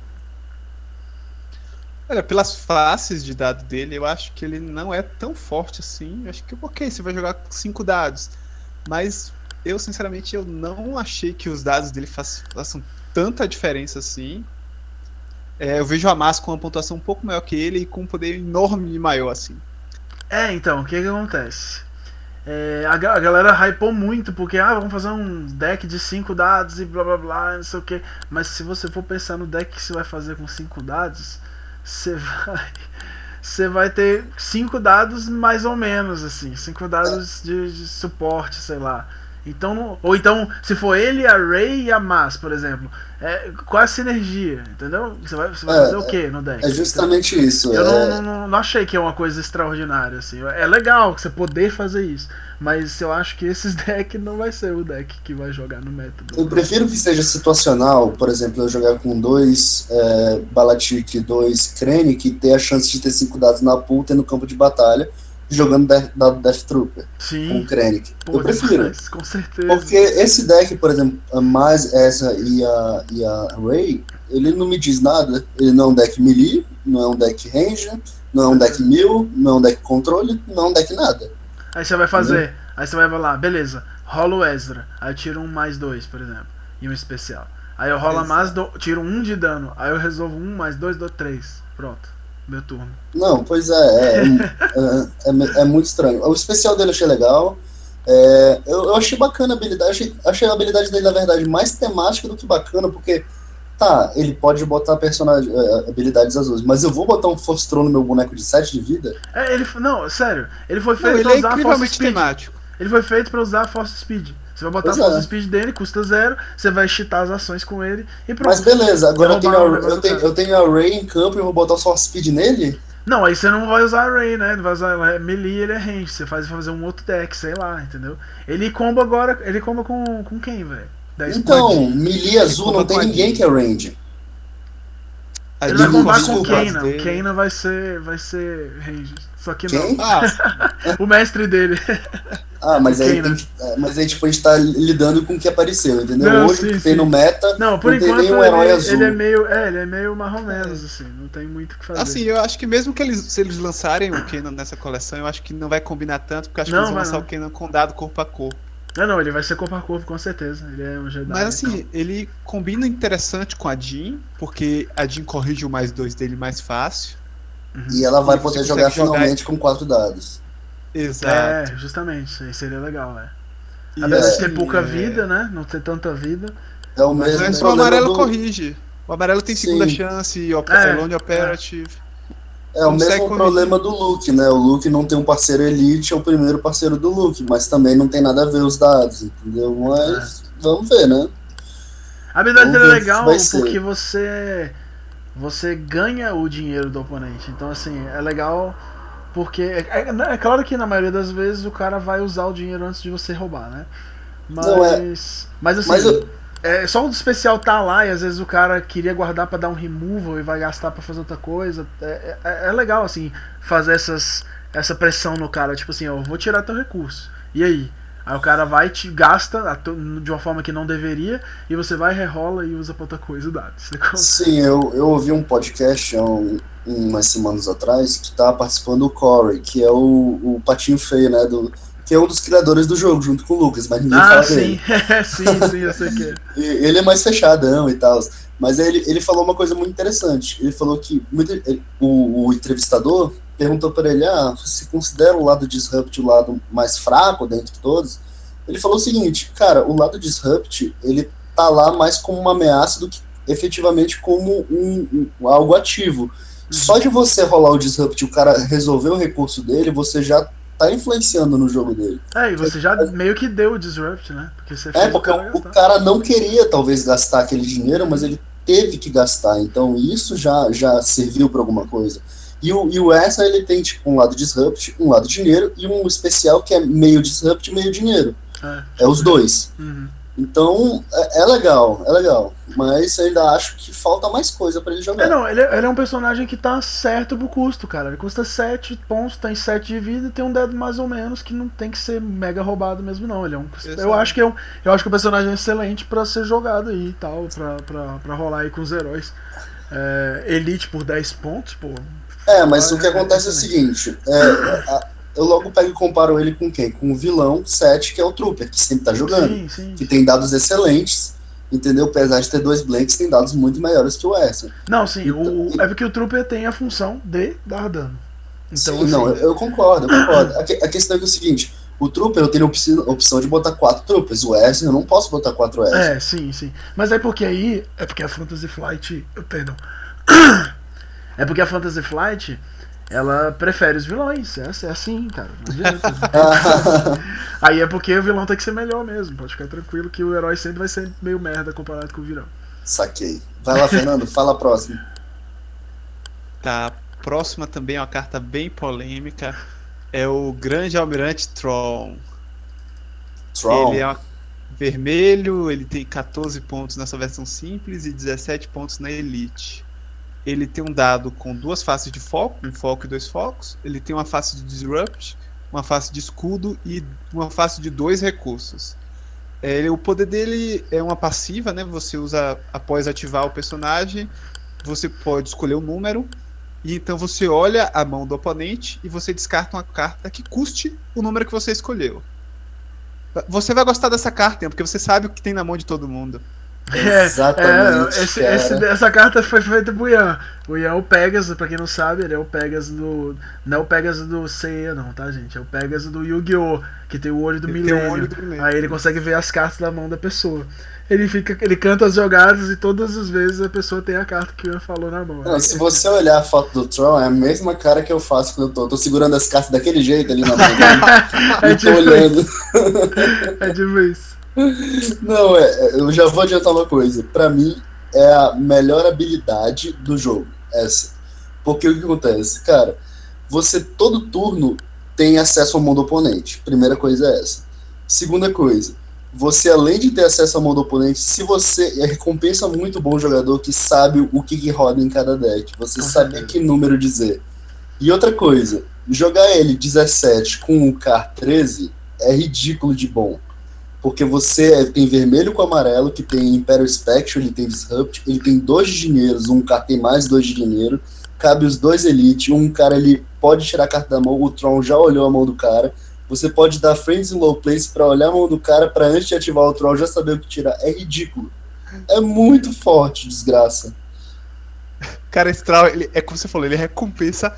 Olha, pelas faces de dado dele, eu acho que ele não é tão forte assim. Eu acho que, ok, você vai jogar com cinco dados. Mas eu, sinceramente, eu não achei que os dados dele façam tanta diferença assim. É, eu vejo a Massa com uma pontuação um pouco maior que ele e com um poder enorme e maior, assim. É, então, o que, que acontece? É, a, a, galera hypou muito, porque ah, vamos fazer um deck de 5 dados e blá blá blá, não sei o que. Mas se você for pensar no deck que você vai fazer com 5 dados, você vai. Você vai ter 5 dados mais ou menos, assim. 5 dados de, de suporte, sei lá. Então, ou então, se for ele, a Ray e a Mas, por exemplo, é, qual a sinergia, entendeu? Você vai, você vai é, fazer o que no deck? É justamente entendeu? isso. Eu é... não, não, não, achei que é uma coisa extraordinária, assim. É legal você poder fazer isso, mas eu acho que esses decks não vai ser o deck que vai jogar no método. Eu prefiro que seja situacional, por exemplo, eu jogar com dois é, Balatic e dois Krennic e ter a chance de ter cinco dados na pool no campo de batalha jogando Death, Death Trooper Sim. com Krennic. Pô, eu prefiro. Demais, com certeza. Porque esse deck, por exemplo, mais essa e a, e a Ray, ele não me diz nada. Ele não é um deck melee, não é um deck range, não é um deck mil, não é um deck controle, não é um deck nada. Aí você vai fazer, aí você vai lá, beleza, rola o Ezra, aí eu tiro um mais dois, por exemplo, e um especial. Aí eu rolo mais, do, tiro um de dano, aí eu resolvo um mais dois, dou três. Pronto meu turno. Não, pois é, é, é, é, é, muito estranho. O especial dele eu achei legal. É, eu, eu, achei bacana a habilidade. Achei, achei a habilidade dele, na verdade, mais temática do que bacana, porque tá, ele pode botar personagem, habilidades azuis, mas eu vou botar um Force Throne no meu boneco de 7 de vida? É, ele não, sério, ele foi feito não, ele pra usar Force Speed. temático. Ele foi feito pra usar Force Speed. Você vai botar pois a force é. speed dele, custa zero, você vai cheatar as ações com ele e pronto. Mas beleza, agora eu tenho, a, eu, tenho, eu tenho a Ray em campo e vou botar o force speed nele? Não, aí você não vai usar a Ray, né? Não vai usar é melee, ele é range. Você faz fazer um outro deck, sei lá, entendeu? Ele comba agora. Ele comba com, com quem, velho? Então, melee azul não tem ninguém que é range. Ele vai combar com. O Keina vai ser, vai ser range. Só que Quem? não. Ah. o mestre dele. Ah, mas aí, tem, é, mas aí tipo, a gente tá lidando com o que apareceu, entendeu? Não, Hoje sim, que tem no meta, não, por não enquanto, tem nenhum herói ele, azul. Ele é meio, é, ele é meio marrom menos, assim, não tem muito o que fazer. Assim, eu acho que mesmo que eles, se eles lançarem o Kenan nessa coleção, eu acho que não vai combinar tanto, porque eu acho não, que eles vão lançar não. o Kenan com dado corpo a corpo. Não, não, ele vai ser corpo a corpo, com certeza. Ele é um Jedi. Mas assim, então. ele combina interessante com a Jean, porque a Jean corrige o mais dois dele mais fácil. Uhum. E ela vai poder jogar finalmente jogar... com quatro dados. Exato. É, justamente. Aí seria legal, é. Apesar E de ter pouca é- vida, né? Não ter tanta vida. É o mesmo Mas o amarelo do- corrige. O amarelo tem Sim. segunda chance, op É, Lone Operative. É o consegue mesmo corrigir. problema do Luke, né? O Luke não tem um parceiro elite, é o primeiro parceiro do Luke, mas também não tem nada a ver os dados, entendeu? Mas vamos ver, né? A dele é legal porque você você ganha o dinheiro do oponente. Então assim, é legal porque é, é- é claro que na maioria das vezes o cara vai usar o dinheiro antes de você roubar, né? Mas Não, é- mas assim, Mas eu- é só o especial tá lá e às vezes o cara queria guardar pra dar um removal e vai gastar pra fazer outra coisa. É, é, é legal assim fazer essas essa pressão no cara, tipo assim, ó, eu vou tirar teu recurso. E aí? Aí o cara vai te gasta de uma forma que não deveria e você vai rerola e usa pra outra coisa o dado. Sim, eu, eu ouvi um podcast há um- umas semanas atrás que tava participando o Corey, que é o, o patinho feio, né? Do, que é um dos criadores do jogo, junto com o Lucas, mas ninguém Ah, fala sim, dele. sim, sim, eu sei que é. Ele é mais fechadão e tal. Mas ele, ele falou uma coisa muito interessante. Ele falou que muito- ele- o, o entrevistador perguntou para ele: ah, você considera o lado disrupt o lado mais fraco dentre todos? Ele falou o seguinte: cara, o lado disrupt ele tá lá mais como uma ameaça do que efetivamente como um, um- algo ativo. Só de você rolar o disrupt e o cara resolver o recurso dele, você já tá influenciando no jogo dele. É, e você já meio que deu o disrupt, né? Porque você É, porque o cara o cara não queria talvez gastar aquele dinheiro, mas ele teve que gastar. Então isso já, já serviu para alguma coisa. E o, e o essa ele tem tipo um lado disrupt, um lado dinheiro e um especial que é meio disrupt, meio dinheiro. É. É os dois. Uhum. Então é, é legal, é legal. Mas ainda acho que falta mais coisa para ele jogar. É, não, ele, é- ele é um personagem que tá certo pro custo, cara. Ele custa 7 pontos, tem 7 de vida e tem um dedo mais ou menos que não tem que ser mega roubado mesmo, não. Ele é um, eu acho que é um, eu acho que o personagem é excelente pra ser jogado aí e tal, pra, pra, pra rolar aí com os heróis. É, Elite por 10 pontos, pô. É, mas o que acontece é o seguinte: é, a- eu logo pego e comparo ele com quem? Com o vilão 7, que é o Trooper, que sempre tá jogando. Sim, sim. que tem dados excelentes, entendeu? Apesar de ter dois blanks, tem dados muito maiores que o essa. Não, sim, o, Então- é porque o Trooper tem a função de dar dano. Então, Sim, assim, não, eu, eu concordo, eu concordo. A, que- a questão é, que é o seguinte: o Trooper eu tenho a opção, a opção de botar quatro Troopers, o S eu não posso botar quatro S. É, sim, sim. Mas é porque aí. É porque a Fantasy Flight. Perdão. É porque a Fantasy Flight. Ela prefere os vilões. É, é assim, cara. Não adianta. aí é porque o vilão tem que ser melhor mesmo. Pode ficar tranquilo que o herói sempre vai ser meio merda comparado com o vilão. Saquei. Vai lá, Fernando, fala a próxima. Tá, próxima também é uma carta bem polêmica. É o Grande Almirante Tron. Tron. Ele é uma- vermelho, ele tem 14 pontos nessa versão simples e 17 pontos na Elite. Ele tem um dado com duas faces de foco, um foco e dois focos. Ele tem uma face de Disrupt, uma face de escudo e uma face de dois recursos. É, o poder dele é uma passiva, né? Você usa após ativar o personagem, você pode escolher um número e então você olha a mão do oponente e você descarta uma carta que custe o número que você escolheu. Você vai gostar dessa carta, porque você sabe o que tem na mão de todo mundo. Exatamente, É, esse- cara. esse- essa carta foi feita pro Ian. O Ian é o Pegasus, pra quem não sabe, ele é o Pegasus do. Não é o Pegasus do Seiya, não, tá, gente? É o Pegasus do Yu-Gi-Oh! Que tem o olho do Ele tem o milênio. olho do milênio. Aí ele consegue ver as cartas da mão da pessoa. Ele fica. Ele canta as jogadas e todas as vezes a pessoa tem a carta que o Ian falou na mão. Não, se você olhar a foto do Tron, é a mesma cara que eu faço quando eu tô, tô segurando as cartas daquele jeito ali na mão. É e tô tipo olhando. É tipo isso. Não, é, é, eu já vou adiantar uma coisa. Pra mim, é a melhor habilidade do jogo. Essa. Porque o que acontece? Cara, você todo turno tem acesso ao mão do oponente. Primeira coisa é essa. Segunda coisa, você além de ter acesso ao mão do oponente, se você. É recompensa muito bom jogador que sabe o que, que roda em cada deck. Você sabe que número dizer. E outra coisa, jogar ele 17 com o Car 13 é ridículo de bom. Porque você é- tem vermelho com amarelo, que tem Imperial Spectre, ele tem Disrupt, ele tem dois de dinheiros, um cara tem mais dois de dinheiro, cabe os dois Elite, um cara ele pode tirar a carta da mão, o Tron já olhou a mão do cara, você pode dar Friends in Low Place pra olhar a mão do cara, pra antes de ativar o Tron já saber o que tirar. É ridículo. É muito forte, desgraça. Cara, esse Troll, ele, é como você falou, ele recompensa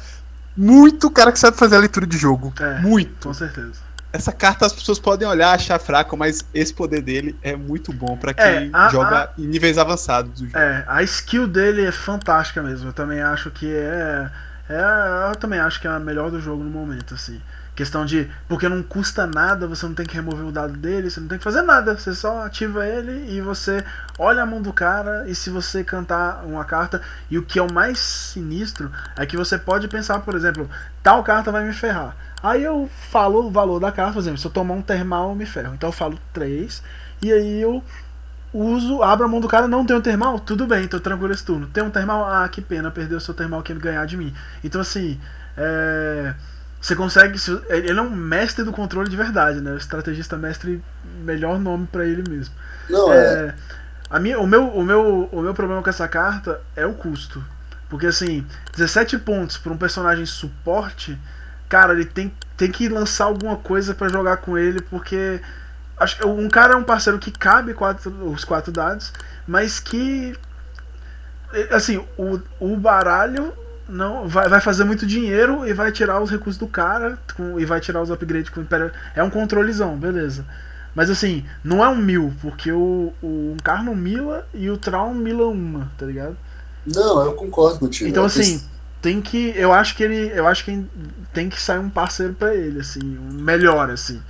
muito o cara que sabe fazer a leitura de jogo. É. Muito. Com certeza. Essa carta as pessoas podem olhar, achar fraco, mas esse poder dele é muito bom para quem é, a, joga a, em níveis avançados do jogo. É, a skill dele é fantástica mesmo. Eu também acho que é, é eu também acho que é a melhor do jogo no momento, assim. Questão de. Porque não custa nada, você não tem que remover o dado dele, você não tem que fazer nada. Você só ativa ele e você olha a mão do cara. E se você cantar uma carta. E o que é o mais sinistro é que você pode pensar, por exemplo, tal carta vai me ferrar. Aí eu falo o valor da carta, por exemplo, se eu tomar um termal, eu me ferro. Então eu falo 3. E aí eu uso, abro a mão do cara, não tem um termal, tudo bem, tô tranquilo esse turno. Tem um termal, ah, que pena, perdeu o seu termal que ele ganhar de mim. Então assim, é você consegue. Ele é um mestre do controle de verdade, né? O estrategista mestre, melhor nome para ele mesmo. Não, é. é. A minha, o, meu, o, meu, o meu problema com essa carta é o custo. Porque assim, 17 pontos para um personagem suporte, cara, ele tem, tem que lançar alguma coisa para jogar com ele, porque. Acho, um cara é um parceiro que cabe quatro, os quatro dados, mas que. Assim, o, o baralho não vai, vai fazer muito dinheiro e vai tirar os recursos do cara com, e vai tirar os upgrades com o Império. É um controlezão, beleza. Mas assim, não é um mil, porque o, o Encarno mila e o Traum mila uma, tá ligado? Não, eu concordo contigo. Então assim, tem que. Eu acho que ele. Eu acho que tem que sair um parceiro para ele, assim, um melhor, assim.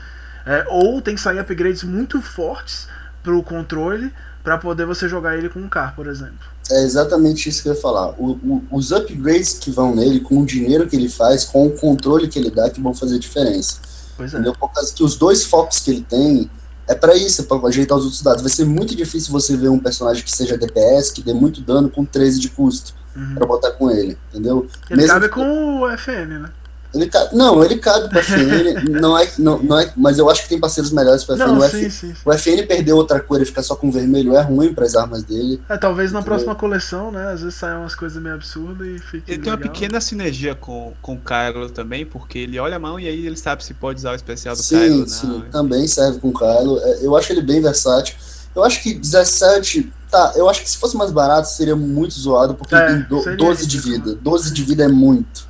É, ou tem que sair upgrades muito fortes pro controle para poder você jogar ele com um carro, por exemplo. É exatamente isso que eu ia falar. O, o, os upgrades que vão nele, com o dinheiro que ele faz, com o controle que ele dá, que vão fazer diferença. Pois é. Entendeu? Por causa que os dois focos que ele tem é para isso, é pra ajeitar os outros dados. Vai ser muito difícil você ver um personagem que seja DPS, que dê muito dano com 13 de custo, uhum. para botar com ele, entendeu? Ele Mesmo cabe que... com o FN, né? Ele cabe, não, ele cabe pra FN, não é, não, não é, mas eu acho que tem parceiros melhores pra FN. Não, o, sim, F, sim, sim. o FN perder outra cor e ficar só com vermelho é ruim para as armas dele. É, talvez na próxima coleção, né? Às vezes saiam umas coisas meio absurdas e fica. Ele legal. tem uma pequena sinergia com, com o Kylo também, porque ele olha a mão e aí ele sabe se pode usar o especial do sim, Kylo. Sim, sim, também serve com o Kylo. É, eu acho ele bem versátil. Eu acho que 17. Tá, eu acho que se fosse mais barato seria muito zoado, porque é, tem do, 12 de vida. 12 de vida é muito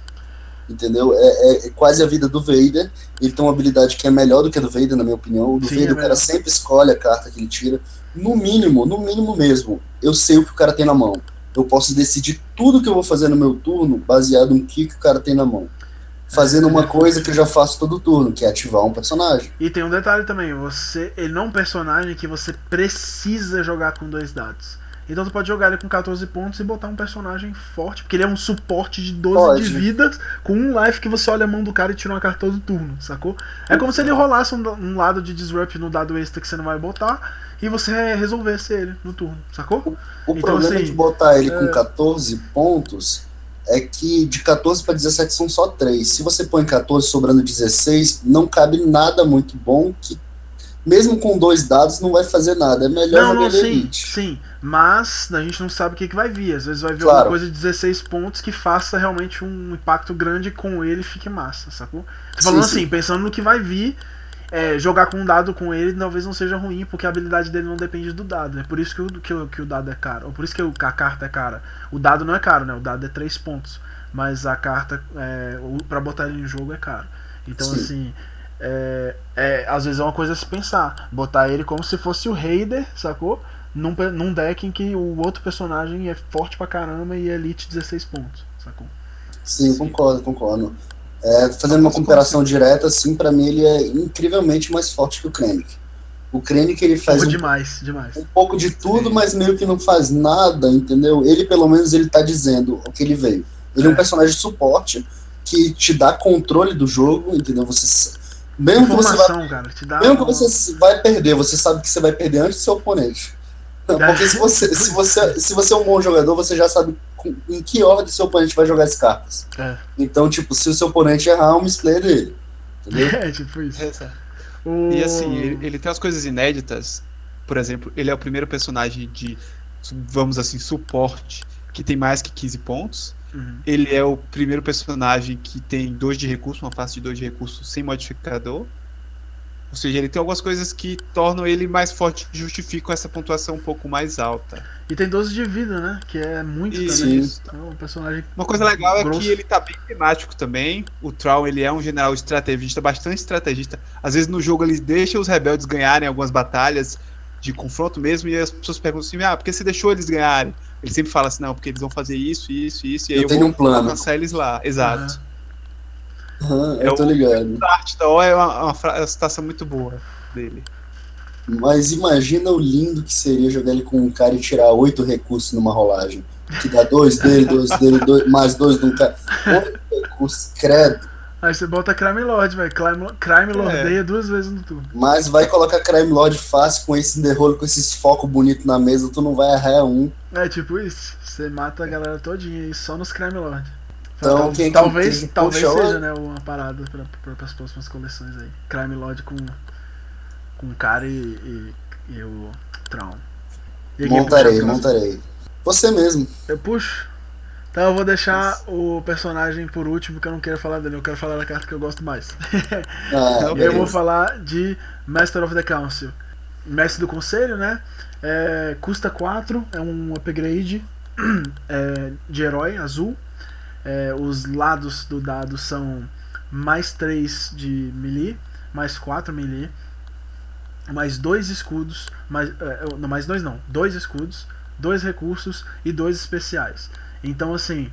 entendeu? É, é, é, quase a vida do Vader. Ele tem uma habilidade que é melhor do que a do Vader, na minha opinião. O do Sim, Vader, é o cara sempre escolhe a carta que ele tira. No mínimo, no mínimo mesmo, eu sei o que o cara tem na mão. Eu posso decidir tudo que eu vou fazer no meu turno baseado no que, que o cara tem na mão. Fazendo uma coisa que eu já faço todo turno, que é ativar um personagem. E tem um detalhe também, você ele não é um personagem que você precisa jogar com dois dados. Então tu pode jogar ele com 14 pontos e botar um personagem forte, porque ele é um suporte de 12 pode. de vidas, com um life que você olha a mão do cara e tira uma carta todo turno, sacou? É como se ele rolasse um, um, lado de disrupt no dado extra que você não vai botar e você resolvesse ele no turno, sacou? O, o então, problema assim, de botar ele é... com 14 pontos é que de 14 para 17 são só 3. Se você põe 14 sobrando 16, não cabe nada muito bom que mesmo com dois dados, não vai fazer nada. É melhor não, não, sim, Elite. Sim, mas a gente não sabe o que, que vai vir. Às vezes vai vir claro. alguma coisa de 16 pontos que faça realmente um impacto grande com ele e fique massa, sacou? Tô falando sim, assim, sim. pensando no que vai vir. É, jogar com um dado com ele talvez não seja ruim, porque a habilidade dele não depende do dado. É por isso que o, que que o dado é caro. Ou por isso que a carta é cara. O dado não é caro, né? O dado é 3 pontos. Mas a carta, é, para botar ele em jogo, é caro. Então, Sim. assim, é, é, às vezes é uma coisa a se pensar. Botar ele como se fosse o Raider, sacou? Num, num deck em que o outro personagem é forte pra caramba e é elite 16 pontos, sacou? Sim, concordo, concordo. É, fazendo uma comparação direta, assim, para mim ele é incrivelmente mais forte que o Krennic. O Krennic ele faz um, demais, demais. um pouco de tudo, mas meio que não faz nada, entendeu? Ele pelo menos ele tá dizendo o que ele veio. Ele é, é um personagem de suporte que te dá controle do jogo, entendeu? Você mesmo que você vai, cara, mesmo que você vai perder, você sabe que você vai perder antes do seu oponente. Porque se você, se, você, se você é um bom jogador, você já sabe em que ordem seu oponente vai jogar as cartas. É. Então, tipo, se o seu oponente errar, um misplay dele. Entendeu? É, tipo isso. É, o... E assim, ele, ele, tem as coisas inéditas. Por exemplo, ele é o primeiro personagem de, vamos assim, suporte que tem mais que 15 pontos. Uhum. Ele é o primeiro personagem que tem dois de recurso, uma face de dois de recurso sem modificador. Ou seja, ele tem algumas coisas que tornam ele mais forte e justificam essa pontuação um pouco mais alta. E tem 12 de vida, né? Que é muito Isso. também. Então, um personagem. Uma coisa legal grosso. é que ele tá bem temático também. O Troll, ele é um general estrategista, bastante estrategista. Às vezes no jogo ele deixa os rebeldes ganharem algumas batalhas de confronto mesmo, e as pessoas perguntam assim, ah, por que você deixou eles ganharem? Ele sempre fala assim, não, porque eles vão fazer isso, isso, isso, e aí Eu eu, tenho vou um plano. alcançar eles lá. Exato. É eu tô o- ligado. A arte da O é uma, uma, fra- uma citação muito boa dele. Mas imagina o lindo que seria jogar ele com um cara e tirar oito recursos numa rolagem. Que dá dois dele, dois dele, dois, mais dois de um cara. Oito recursos, credo. Aí você bota Crime Lord, velho. Crime, Crime Lordeia duas vezes no turno. Mas vai colocar Crime Lord fácil com esse derrolo, com esses focos bonitos na mesa, tu não vai errar um. É tipo isso. Você mata a galera todinha aí só nos Crime Lord. Então, Tal- quem que- talvez quem que talvez seja né, uma parada pra, as próximas coleções aí. Crime Lord com, com o cara e, e, e o Tron. E Montarei, montarei. Você mesmo. Eu puxo. Então eu vou deixar o personagem por último, que eu não quero falar dele, eu quero falar da carta que eu gosto mais. Ah, Eu vou falar de Master of the Council. Mestre do Conselho, né? É, custa 4, é um upgrade é, de herói azul. É, os lados do dado são mais 3 de melee, mais 4 melee, mais 2 escudos, mais, é, não, mais 2 não, 2 escudos, 2 recursos e 2 especiais. Então assim,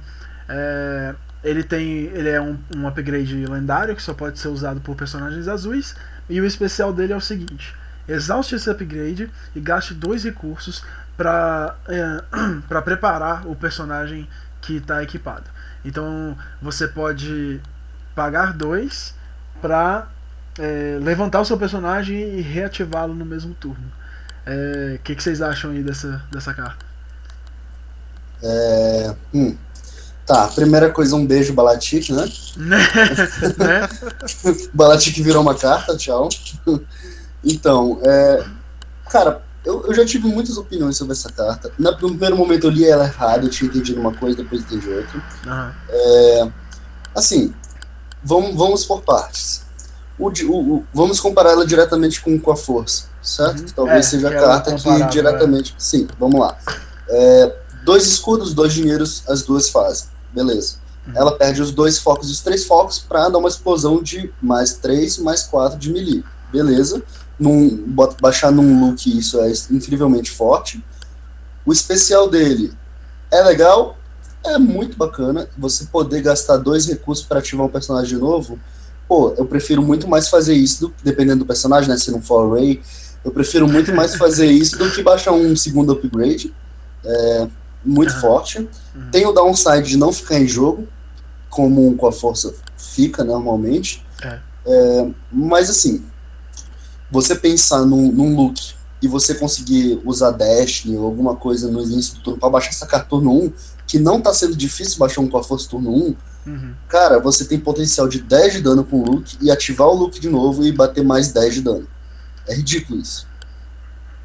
é, ele tem. Ele é um, um upgrade lendário que só pode ser usado por personagens azuis. E o especial dele é o seguinte: exauste esse upgrade e gaste dois recursos para para preparar o personagem que está equipado. Então você pode pagar dois para levantar o seu personagem e reativá-lo no mesmo turno. O que, que vocês acham aí dessa, dessa carta? É, hum. Tá, primeira coisa, um beijo, Balatic, né? né? Balatic virou uma carta, tchau. Então, é, cara, eu, eu já tive muitas opiniões sobre essa carta. Na- No primeiro momento eu li ela errado, eu tinha entendido uma coisa, depois entendi outra. Aham. Assim, vamos, vamos por partes. O, o- o- vamos comparar ela diretamente com, com a força, certo? Uhum. Talvez É, seja a é carta que diretamente. Sim, vamos lá. É, dois escudos, dois dinheiros, as duas fazem. Beleza. Uhum. Ela perde os dois focos e os três focos para dar uma explosão de mais três, mais quatro de melee. Beleza. Num, baixar num look isso é incrivelmente forte. O especial dele é legal, é muito bacana. Você poder gastar dois recursos para ativar um personagem novo. Pô, eu prefiro muito mais fazer isso, do, dependendo do personagem, né? Se não for Ray, eu prefiro muito mais fazer isso do que baixar um segundo upgrade. É, muito Aham. forte. Uhum. Tem o downside de não ficar em jogo, como com a força fica normalmente. É. É, mas assim, você pensar num, num look e você conseguir usar Destiny ou alguma coisa no início do turno para baixar essa carta turno 1, que não tá sendo difícil baixar um com a força turno 1, Uhum. cara, você tem potencial de 10 de dano com o look e ativar o look de novo e bater mais 10 de dano. É ridículo isso.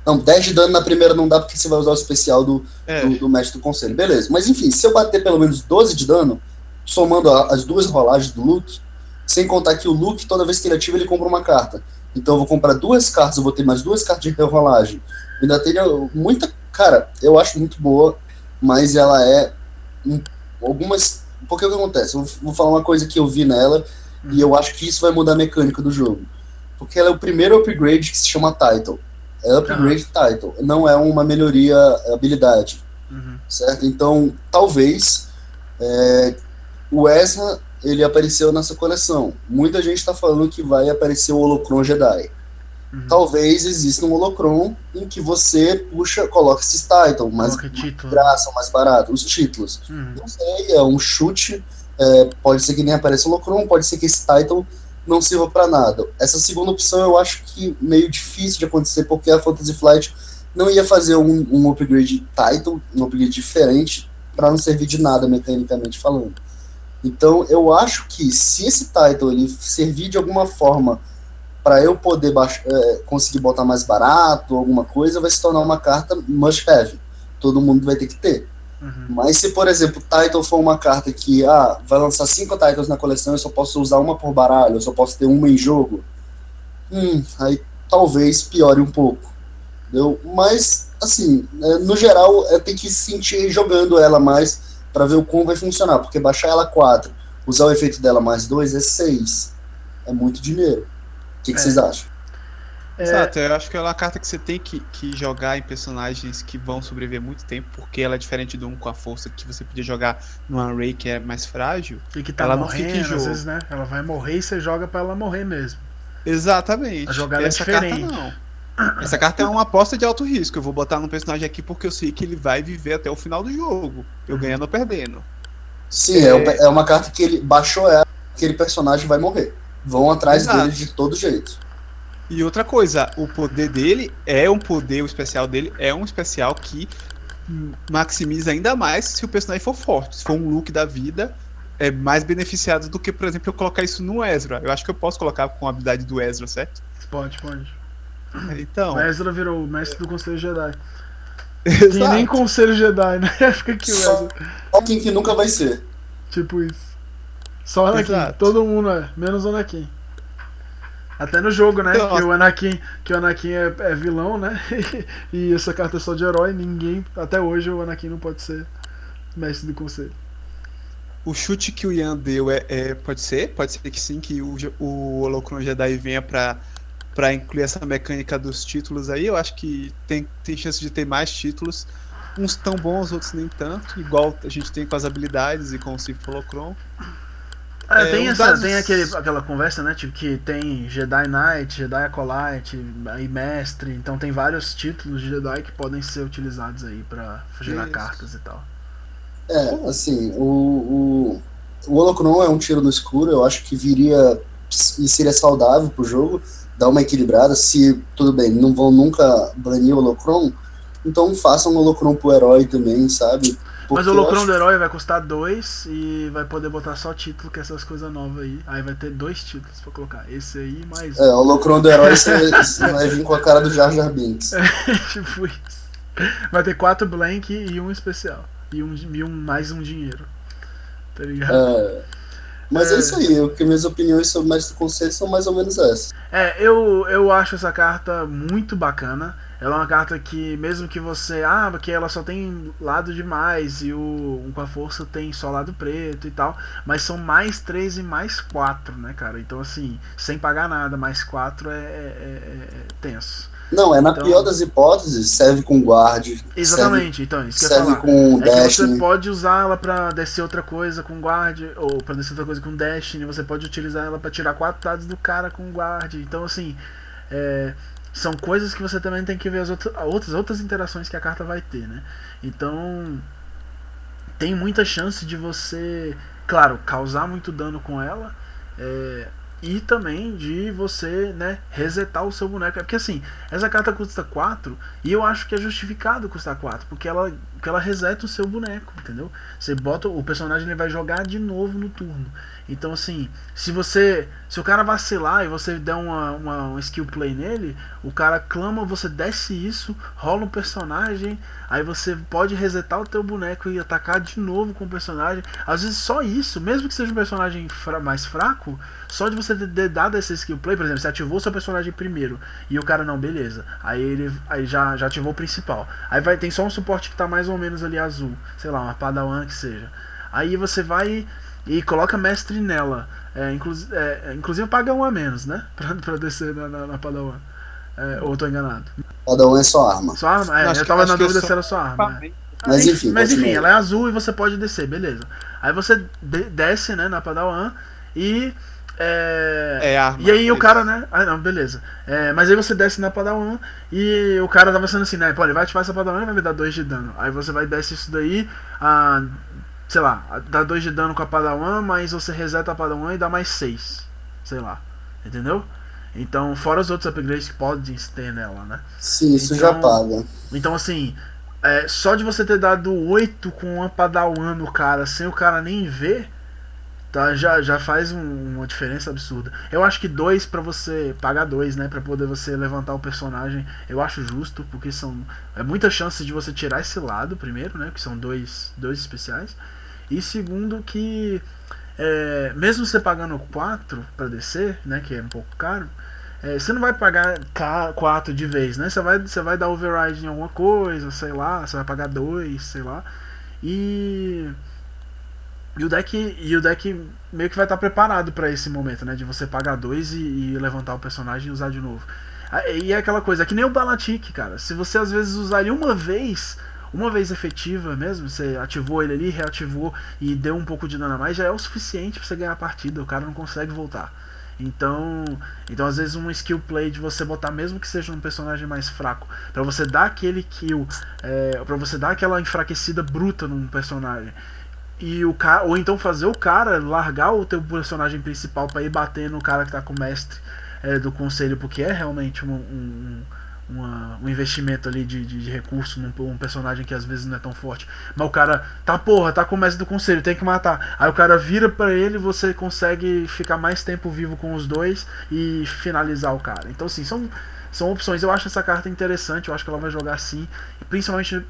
Não, 10 de dano na primeira não dá porque você vai usar o especial do, É, do, do mestre do conselho. Beleza, mas enfim, se eu bater pelo menos 12 de dano, somando a- as duas rolagens do Luke, sem contar que o Luke, toda vez que ele ativa, ele compra uma carta. Então eu vou comprar duas cartas, eu vou ter mais duas cartas de rerolagem. Ainda tenho muita. Cara, eu acho muito boa, mas ela é. um- algumas. Porque o que acontece? Eu vou falar uma coisa que eu vi nela e eu acho que isso vai mudar a mecânica do jogo. Porque ela é o primeiro upgrade que se chama Title. É upgrade Title, não é uma melhoria é, habilidade Uhum. certo? Então, talvez é, o Ezra ele apareceu nessa coleção. Muita gente está falando que vai aparecer o Holocron Jedi. Uhum. Talvez exista um Holocron em que você puxa, coloca esses titles, mais graça, mais barato, os títulos. Uhum. Não sei, é um chute. é, pode ser que nem apareça o Holocron, pode ser que esse title não sirva para nada. Essa segunda opção eu acho que meio difícil de acontecer, porque a Fantasy Flight não ia fazer um, um upgrade title, um upgrade diferente, para não servir de nada mecanicamente falando. Então eu acho que se esse title ele servir de alguma forma para eu poder é, conseguir botar mais barato, alguma coisa, vai se tornar uma carta must have. Todo mundo vai ter que ter. Uhum. Mas se, por exemplo, Title for uma carta que ah, vai lançar cinco Titles na coleção, eu só posso usar uma por baralho, eu só posso ter uma em jogo. hum, aí talvez piore um pouco. Entendeu? Mas, assim, é, no geral, é, tem que se sentir jogando ela mais para ver o como vai funcionar, porque baixar ela 4, usar o efeito dela mais 2 é 6. É muito dinheiro. O que, que É. vocês acham? É, Exato, eu acho que ela é uma carta que você tem que, que jogar em personagens que vão sobreviver muito tempo, porque ela é diferente do um com a força que você podia jogar no Array que é mais frágil. e que tá ela não fica em morrendo, às jogo. vezes, né? Ela vai morrer e você joga pra ela morrer mesmo. Exatamente. A jogada é Essa diferente. carta não. Essa carta é uma aposta de alto risco. Eu vou botar no personagem aqui porque eu sei que ele vai viver até o final do jogo. Eu Uhum. ganhando ou perdendo. Sim, é, é uma carta que ele baixou ela, aquele personagem vai morrer. Vão atrás Exato. dele de todo jeito. E outra coisa, o poder dele é um poder, o especial dele é um especial que maximiza ainda mais se o personagem for forte. Se for um look da vida, é mais beneficiado do que, por exemplo, eu colocar isso no Ezra. Eu acho que eu posso colocar com a habilidade do Ezra, certo? Pode, pode. Então, O Ezra virou o mestre do Conselho Jedi. Tem exato. nem Conselho Jedi, né? Fica aqui o Ezra. Só quem que nunca vai ser. Tipo isso. Só o Anakin. Exato. Todo mundo é, menos o Anakin. Até no jogo, né? Então, que o Anakin, que o Anakin é, é vilão, né? e essa carta é só de herói, ninguém. Até hoje o Anakin não pode ser mestre do conselho. O chute que o Ian deu é, é- pode ser, pode ser que sim, que o, o Holocron Jedi venha pra, pra incluir essa mecânica dos títulos aí. Eu acho que tem, tem chance de ter mais títulos. Uns tão bons, outros nem tanto. Igual a gente tem com as habilidades e com o Sith Holocron. É, tem, essa, dados- tem aquele, aquela conversa, né? Tipo, que tem Jedi Knight, Jedi Acolyte e Mestre. Então tem vários títulos de Jedi que podem ser utilizados aí pra gerar Isso. cartas e tal. É, assim, o, o, o Holocron é um tiro no escuro, eu acho que viria e seria saudável pro jogo, dar uma equilibrada, se, tudo bem, não vão nunca banir o Holocron, então façam o Holocron pro herói também, sabe? Mas Porque o eu Holocron acho- do herói vai custar dois e vai poder botar só título, que é essas coisas novas aí. Aí vai ter dois títulos pra colocar. Esse aí mais. É, o Holocron do herói você, você vai vir com a cara do Jar Jar Binks. tipo isso. Vai ter quatro blank e um especial. E um, e um mais um dinheiro. Tá ligado? É, mas é. É. isso aí, o que minhas opiniões sobre o Mestre do Conselho são mais ou menos essas. É, eu, eu acho essa carta muito bacana. Ela é uma carta que, mesmo que você. Ah, porque ela só tem lado demais e o um com a força tem só lado preto e tal. Mas são mais três e mais quatro, né, cara? Então, assim, sem pagar nada, mais quatro é, é- é- é tenso. Não, é na Então- pior das hipóteses, serve com guard. Exatamente, então, isso que Serve, serve com É que você pode usar ela pra descer outra coisa com guard, ou pra descer outra coisa com Destiny, você pode utilizar ela pra tirar quatro dados do cara com guard. Então, assim, é, são coisas que você também tem que ver as outras, outras, outras interações que a carta vai ter, né? Então, tem muita chance de você, claro, causar muito dano com ela. é, e também de você, né, resetar o seu boneco. É Porque assim, essa carta custa 4 e eu acho que é justificado custar 4, porque ela, porque ela reseta o seu boneco, entendeu? Você bota o personagem ele vai jogar de novo no turno. Então assim, se você, se o cara vacilar e você der uma, uma, uma skill play nele, o cara clama, você desce isso, rola um personagem, aí você pode resetar o teu boneco e atacar de novo com o personagem. Às vezes só isso, mesmo que seja um personagem fra- mais fraco, só de você ter dado essa skill play, por exemplo, você ativou seu personagem primeiro e o cara não, beleza. Aí ele aí já, já ativou o principal. Aí vai tem só um suporte que tá mais ou menos ali azul, sei lá, uma Padawan que seja. Aí você vai e coloca mestre nela. É, inclusive, é, inclusive paga um a menos, né? Pra, pra descer na, na, na Padawan. É, ou eu tô enganado. Um é só arma. Só arma? É, acho eu tava na que eu dúvida só- se era só arma. é. Mas Ah, enfim, mas enfim, ela é azul e você pode descer, beleza. Aí você de- desce, né, na Padawan e. É, É arma. e aí o cara, né? Ah, não, beleza. É, mas aí você desce na Padawan e o cara tava sendo assim, né? Pô, ele vai ativar essa Padawan e vai me dar 2 de dano. Aí você vai desce isso daí, a, sei lá, a- dá 2 de dano com a Padawan, mas você reseta a Padawan e dá mais 6. Sei lá. Entendeu? Então, fora os outros upgrades que podem ter nela, né? Sim, isso Então- já paga. Então, assim, é, só de você ter dado 8 com uma Padawan no cara, sem o cara nem ver, tá, já, já faz um- uma diferença absurda. Eu acho que 2 pra você pagar 2, né, Pra poder você levantar o personagem, eu acho justo, porque são é muita chance de você tirar esse lado primeiro, né, que são dois, dois especiais. E segundo que é, mesmo você pagando 4 pra descer, né, que é um pouco caro, é, você não vai pagar 4 de vez, né? Você vai, você vai dar override em alguma coisa, sei lá, você vai pagar 2, sei lá. E. E o deck, e o deck meio que vai estar preparado para esse momento, né? De você pagar 2 e, e, levantar o personagem e usar de novo. E é aquela coisa, é que nem o Balatic, cara. Se você às vezes usar ele uma vez, uma vez efetiva mesmo, você ativou ele ali, reativou e deu um pouco de dano a mais, já é o suficiente para você ganhar a partida. O cara não consegue voltar. Então, então às vezes um skill play de você botar mesmo que seja um personagem mais fraco, para você dar aquele kill, é, para você dar aquela enfraquecida bruta num personagem. E o cara, ou então fazer o cara largar o teu personagem principal para ir bater no cara que tá com o mestre é, do conselho, porque é realmente um, um uma, um investimento ali de, de, de recurso num um personagem que às vezes não é tão forte. Mas o cara, tá porra, tá com o mestre do conselho, tem que matar. Aí o cara vira para ele você consegue ficar mais tempo vivo com os dois e finalizar o cara. Então, assim, são, são opções. Eu acho essa carta interessante, eu acho que ela vai jogar sim. Principalmente,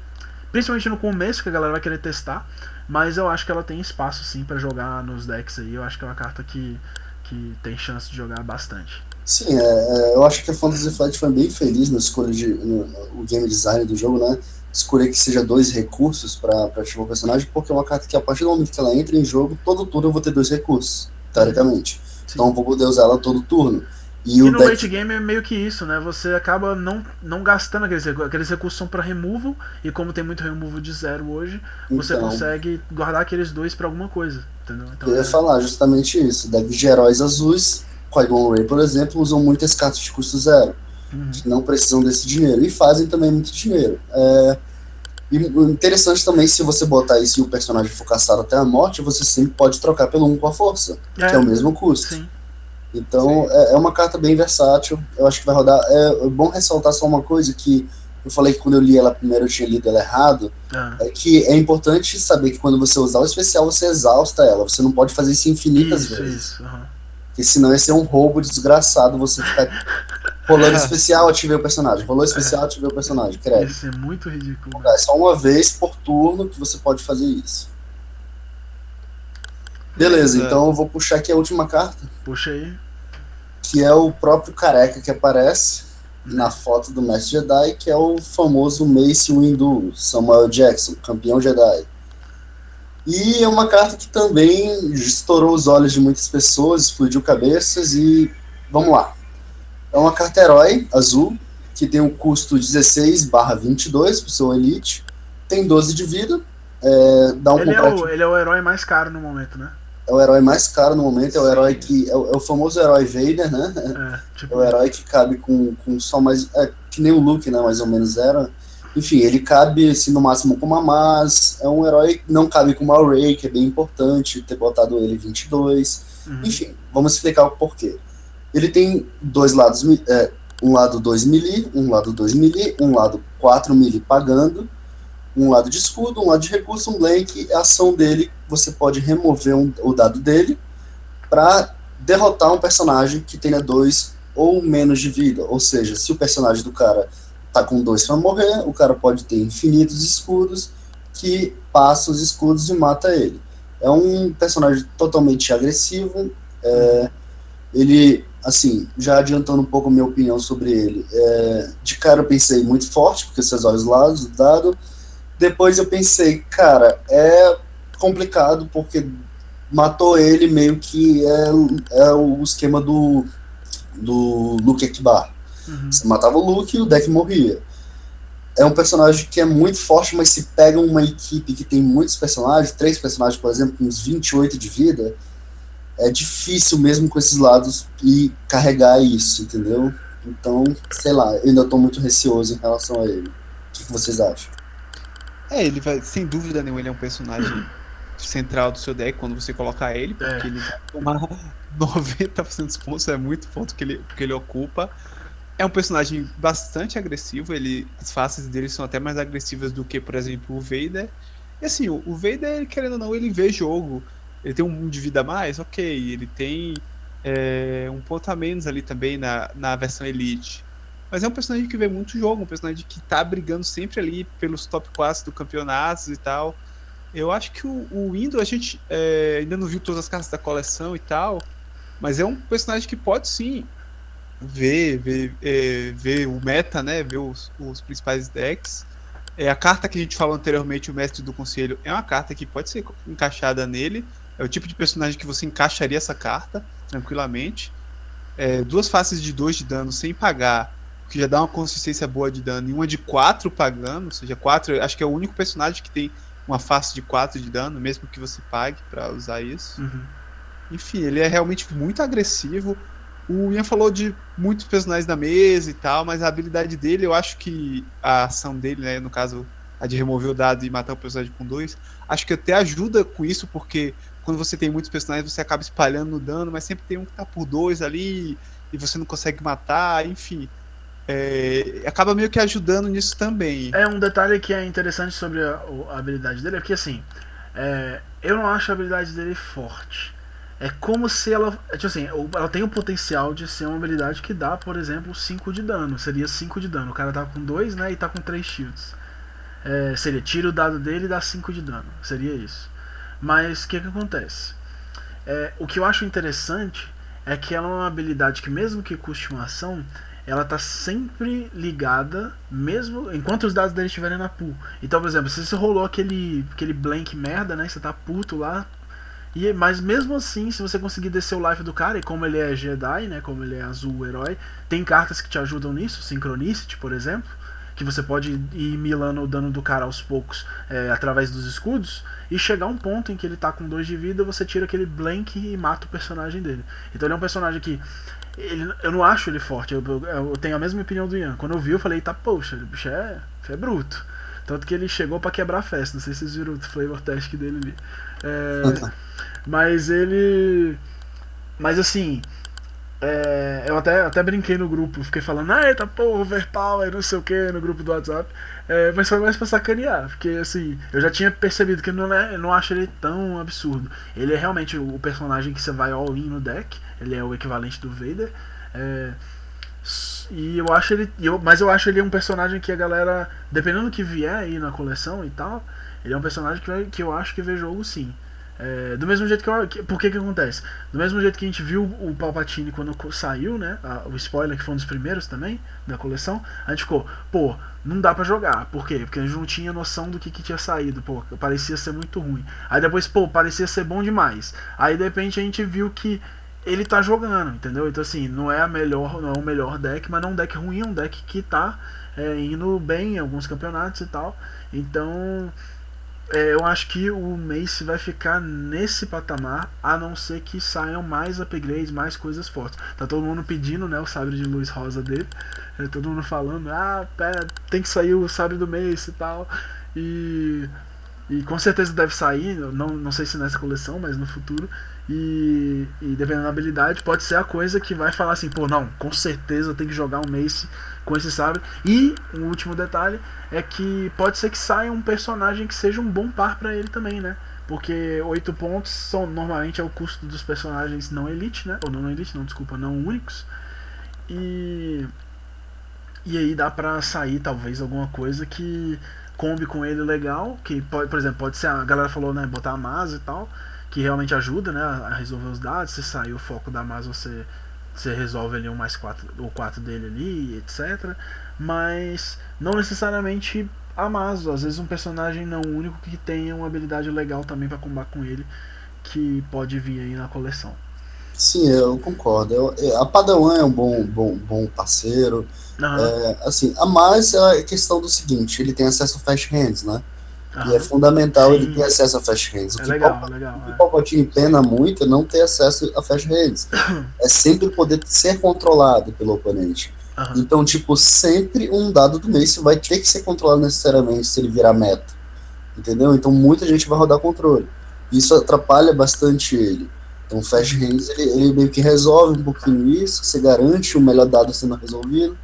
principalmente no começo, que a galera vai querer testar. Mas eu acho que ela tem espaço sim para jogar nos decks aí. Eu acho que é uma carta que, que tem chance de jogar bastante. Sim, é, é, eu acho que a Fantasy Flight foi bem feliz na escolha de no, o game design do jogo, né? Escolher que seja dois recursos para ativar o personagem, porque é uma carta que a partir do momento que ela entra em jogo, todo turno eu vou ter dois recursos, teoricamente. Sim. Então eu vou poder usar ela todo turno. E, e no deck... late game é meio que isso, né? Você acaba não, não gastando aqueles recursos. Aqueles recursos são para removal, e como tem muito removal de zero hoje, você então, consegue guardar aqueles dois para alguma coisa. Entendeu? Então, eu ia é... falar justamente isso. Deck de heróis azuis Qui-Gon Ray, por exemplo, usam muitas cartas de custo zero, uhum. não precisam desse dinheiro, e fazem também muito dinheiro. É, e interessante também, se você botar isso e o personagem for caçado até a morte, você sempre pode trocar pelo um com a força, é. que é o mesmo custo. Sim. Então, é, é, uma carta bem versátil, eu acho que vai rodar. É, é, bom ressaltar só uma coisa que eu falei que quando eu li ela primeiro eu tinha lido ela errado, ah. é que é importante saber que quando você usar o especial, você exausta ela, você não pode fazer isso infinitas isso, vezes. Isso, uhum. Porque senão ia ser um roubo desgraçado você ficar rolando especial, ativei o personagem. Rolou especial, ativei o personagem. Credo. Isso é muito ridículo. É só uma vez por turno que você pode fazer isso. Beleza, então eu vou puxar aqui a última carta. Puxa aí. Que é o próprio careca que aparece na foto do Mestre Jedi, que é o famoso Mace Windu, Samuel Jackson, campeão Jedi. E é uma carta que também estourou os olhos de muitas pessoas, explodiu cabeças e vamos lá. É uma carta herói azul, que tem um custo 16 barra 22 para o seu Elite, tem 12 de vida, é, dá um ele é, o, ele é o herói mais caro no momento, né? É o herói mais caro no momento, é o herói que. É o, é o famoso herói Vader, né? É, tipo... é o herói que cabe com, com só mais. É, que nem o Luke, né? Mais ou menos era enfim, ele cabe assim, no máximo com uma Maz, é um herói não cabe com uma Ray, que é bem importante ter botado ele 22. Uhum. Enfim, vamos explicar o porquê. Ele tem dois lados, é, um lado 2 melee, um lado 2 melee, um lado 4 melee pagando, um lado de escudo, um lado de recurso, um blank, a ação dele, você pode remover um, o dado dele para derrotar um personagem que tenha dois ou menos de vida, ou seja, se o personagem do cara tá com dois para morrer, o cara pode ter infinitos escudos que passa os escudos e mata ele. É um personagem totalmente agressivo. É, ele, assim, já adiantando um pouco a minha opinião sobre ele, é, de cara eu pensei muito forte, porque seus olhos lados, dado. Depois eu pensei, cara, é complicado porque matou ele meio que é, é o esquema do, do Luke Akbar Uhum. Você matava o Luke e o deck morria. É um personagem que é muito forte, mas se pega uma equipe que tem muitos personagens, três personagens, por exemplo, com uns 28 de vida, é difícil mesmo com esses lados e carregar isso, entendeu? Então, sei lá, eu ainda estou muito receoso em relação a ele. O que, que, vocês acham? É, ele vai, sem dúvida nenhuma, ele é um personagem central do seu deck quando você colocar ele, porque é. ele vai tomar 90% dos pontos, é muito ponto que ele, que ele ocupa. É um personagem bastante agressivo, ele, as faces dele são até mais agressivas do que, por exemplo, o Vader. E assim, o, o Vader, querendo ou não, ele vê jogo, ele tem um de vida a mais, ok, ele tem é, um ponto a menos ali também na, na versão Elite. Mas é um personagem que vê muito jogo, um personagem que tá brigando sempre ali pelos top 4 do campeonato e tal. Eu acho que o, o Indo, a gente é, ainda não viu todas as cartas da coleção e tal, mas é um personagem que pode sim ver, ver, é, ver o meta, né? Ver os, os principais decks. É, a carta que a gente falou anteriormente, o Mestre do Conselho, é uma carta que pode ser encaixada nele. É o tipo de personagem que você encaixaria essa carta tranquilamente. É, duas faces de 2 de dano sem pagar, que já dá uma consistência boa de dano, e uma de 4 pagando, ou seja, 4, acho que é o único personagem que tem uma face de 4 de dano, mesmo que você pague para usar isso. Uhum. Enfim, ele é realmente muito agressivo. O Ian falou de muitos personagens da mesa e tal, mas a habilidade dele, eu acho que a ação dele, né, no caso, a de remover o dado e matar o personagem com dois, acho que até ajuda com isso, porque quando você tem muitos personagens, você acaba espalhando dano, mas sempre tem um que tá por dois ali e você não consegue matar, enfim. É, acaba meio que ajudando nisso também. É um detalhe que é interessante sobre a, a habilidade dele, é que assim, é, eu não acho a habilidade dele forte. É como se ela. Tipo assim, ela tem o potencial de ser uma habilidade que dá, por exemplo, 5 de dano. Seria 5 de dano. O cara tá com 2, né? E tá com 3 shields. É, seria, tira o dado dele e dá 5 de dano. Seria isso. Mas o que, que acontece? É, o que eu acho interessante é que ela é uma habilidade que, mesmo que custe uma ação, ela tá sempre ligada, mesmo enquanto os dados dele estiverem na pool. Então, por exemplo, se você rolou aquele, aquele blank merda, né? Você tá puto lá. E, mas mesmo assim, se você conseguir descer o life do cara, e como ele é Jedi, né? Como ele é azul herói, tem cartas que te ajudam nisso, Synchronicity, por exemplo que você pode ir milando o dano do cara aos poucos é, através dos escudos e chegar um ponto em que ele tá com 2 de vida, você tira aquele blank e mata o personagem dele. Então ele é um personagem que ele, eu não acho ele forte, eu, eu, eu, tenho a mesma opinião do Ian. Quando eu vi, eu falei, tá, poxa, o bicho é, é bruto. Tanto que ele chegou para quebrar a festa. Não sei se vocês viram o flavor test dele ali. É, mas ele. Mas assim, é, eu até, até brinquei no grupo, fiquei falando, ah, eita porra, overpower, não sei o que, no grupo do WhatsApp. É, mas foi mais pra sacanear, porque assim, eu já tinha percebido que não é, eu não acho ele tão absurdo. Ele é realmente o personagem que você vai all-in no deck, ele é o equivalente do Vader. É, e eu acho ele. Eu, mas eu acho ele um personagem que a galera, dependendo do que vier aí na coleção e tal, ele é um personagem que, que eu acho que vê jogo sim. É, do mesmo jeito que, eu, que. Por que que acontece? Do mesmo jeito que a gente viu o Palpatine quando saiu, né? A, o spoiler, que foi um dos primeiros também da coleção, a gente ficou, pô, não dá para jogar. Por quê? Porque a gente não tinha noção do que, que tinha saído, pô, parecia ser muito ruim. Aí depois, pô, parecia ser bom demais. Aí de repente a gente viu que ele tá jogando, entendeu? Então assim, não é a melhor, não é o melhor deck, mas não é um deck ruim, é um deck que tá é, indo bem em alguns campeonatos e tal. Então é, eu acho que o Mace vai ficar nesse patamar, a não ser que saiam mais upgrades, mais coisas fortes. Tá todo mundo pedindo, né, o sabre de luz rosa dele. É, todo mundo falando, ah, pera, tem que sair o sabre do Mace e tal. E, e com certeza deve sair, não, não sei se nessa coleção, mas no futuro. E, e dependendo da habilidade, pode ser a coisa que vai falar assim, pô, não, com certeza tem que jogar um Mace com esse sabre. E um último detalhe é que pode ser que saia um personagem que seja um bom par para ele também, né? Porque 8 pontos são normalmente é o custo dos personagens não elite, né? Ou não elite, não, desculpa, não únicos. E e aí dá pra sair talvez alguma coisa que combe com ele legal, que pode, por exemplo, pode ser a galera falou, né, botar a Masa e tal, que realmente ajuda, né, a resolver os dados, se sair o foco da Masa, você você resolve ali um mais 4, o 4 dele ali, etc. Mas não necessariamente Amazo, às vezes um personagem não único que tenha uma habilidade legal também para combater com ele, que pode vir aí na coleção. Sim, eu concordo. Eu, a Padawan é um bom, bom, bom parceiro. Uhum. É, assim, a mais é a questão do seguinte, ele tem acesso a fast hands, né? E é fundamental Sim. ele ter acesso a fast hands. O é que legal, Palpatine, legal, o que é. Palpatine pena muito é não ter acesso a fast hands. é sempre poder ser controlado pelo oponente. Aham. Então, tipo, sempre um dado do Mace vai ter que ser controlado necessariamente se ele virar meta. Entendeu? Então muita gente vai rodar controle. Isso atrapalha bastante ele. Então o Fast Hands ele, ele meio que resolve um pouquinho isso, você garante o melhor dado sendo resolvido.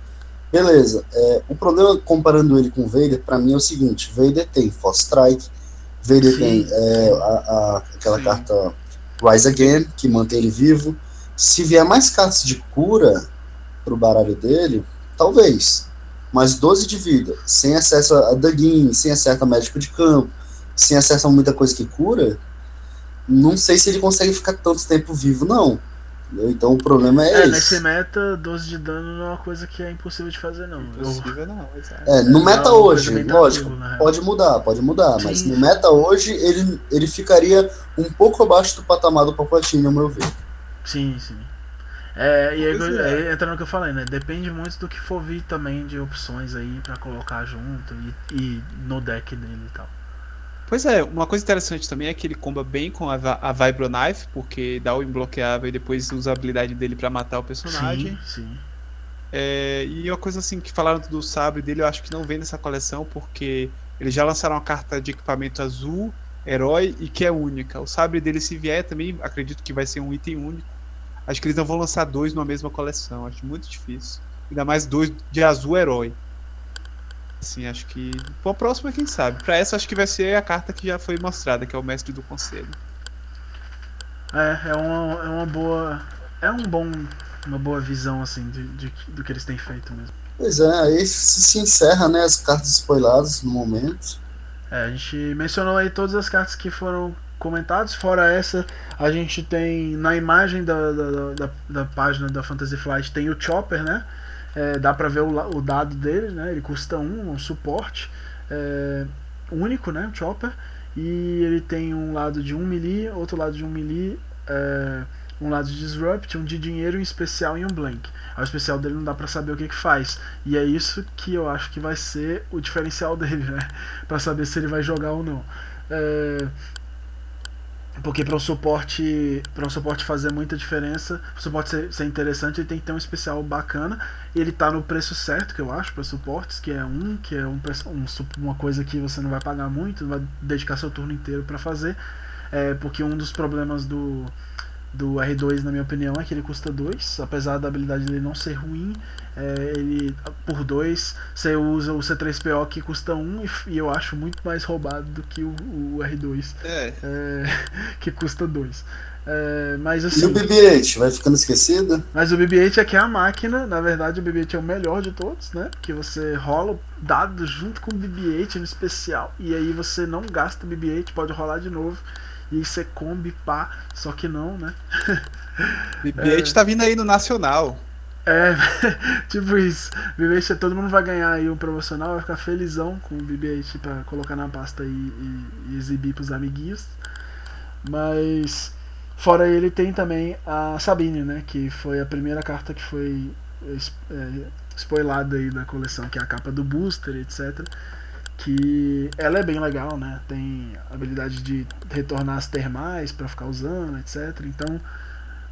Beleza. É, o problema comparando ele com o Vader, pra mim é o seguinte: Vader tem Force Strike, Vader Sim. tem é, a, a- aquela Sim. carta Rise Again, que mantém ele vivo. Se vier mais cartas de cura pro baralho dele, talvez. Mas 12 de vida, sem acesso a Dugin, sem acesso a médico de campo, sem acesso a muita coisa que cura, não sei se ele consegue ficar tanto tempo vivo, não. Então o problema é, É, esse. nesse meta, 12 de dano não é uma coisa que é impossível de fazer, não. Eu- Impossível não, exato. É, no É, meta uma hoje, lógico, pode mudar, pode mudar, mas Sim. no meta hoje ele, ele ficaria um pouco abaixo do patamar do Palpatine, ao meu ver. Sim, sim. É, e aí, é. aí entra no que eu falei, né? Depende muito do que for vir também de opções aí pra colocar junto e, e no deck dele e tal. Pois é, uma coisa interessante também é que ele comba bem com a, a Vibro Knife, porque dá o imbloqueável e depois usa a habilidade dele pra matar o personagem. Sim, sim. É, e uma coisa assim que falaram do sabre dele, eu acho que não vem nessa coleção, porque eles já lançaram uma carta de equipamento azul, herói, e que é única. O sabre dele, se vier, também acredito que vai ser um item único. Acho que eles não vão lançar dois numa mesma coleção, acho muito difícil. Ainda mais dois de azul herói. Assim, acho que. Pra próxima, quem sabe? Pra essa, acho que vai ser a carta que já foi mostrada, que é o Mestre do Conselho. É, é uma, é uma boa. É um bom. Uma boa visão, assim, de, de- do que eles têm feito mesmo. Pois é, aí se, se encerra né, as cartas spoiladas no momento. É, a gente mencionou aí todas as cartas que foram comentadas, fora essa, a gente tem na imagem da, da, da, da página da Fantasy Flight tem o Chopper, né? É, dá pra ver o, o dado dele, né? Ele custa um, um suporte é, único, né? O Chopper. E ele tem um lado de 1 melee, outro lado de 1 melee, é, um lado de Disrupt, um de dinheiro, um especial e um blank. O especial dele não dá pra saber o que que faz. E é isso que eu acho que vai ser o diferencial dele, né? Pra saber se ele vai jogar ou não. É, Porque para o suporte, para um suporte fazer muita diferença, o suporte ser, ser interessante, ele tem que ter um especial bacana. E ele tá no preço certo, que eu acho, para suportes, que é um, que é um, um uma coisa que você não vai pagar muito, não vai dedicar seu turno inteiro para fazer. É, porque um dos problemas do, do R2, na minha opinião, é que ele custa 2, apesar da habilidade dele não ser ruim, é, ele por 2 você usa o C3PO que custa 1 um, e, e eu acho muito mais roubado do que o, o R2 É, é, que custa 2. mas E assim, o BB-8 vai ficando esquecido? mas o BB-8 aqui é a máquina, na verdade o BB-8 é o melhor de todos, né? Porque você rola o dado junto com o BB-8 no especial e aí você não gasta o BB-8, pode rolar de novo e aí você combi pá, só que não, né? BB-8 tá vindo aí no Nacional. É, tipo isso. BB-8 todo mundo vai ganhar aí um promocional, vai ficar felizão com o BB-8 pra colocar na pasta e, e, e exibir pros amiguinhos. Mas fora ele tem também a Sabine, né? Que foi a primeira carta que foi es- é, spoilada aí da coleção, que é a capa do booster, etc. Que ela é bem legal, né? Tem a habilidade de retornar as termais pra ficar usando, etc. Então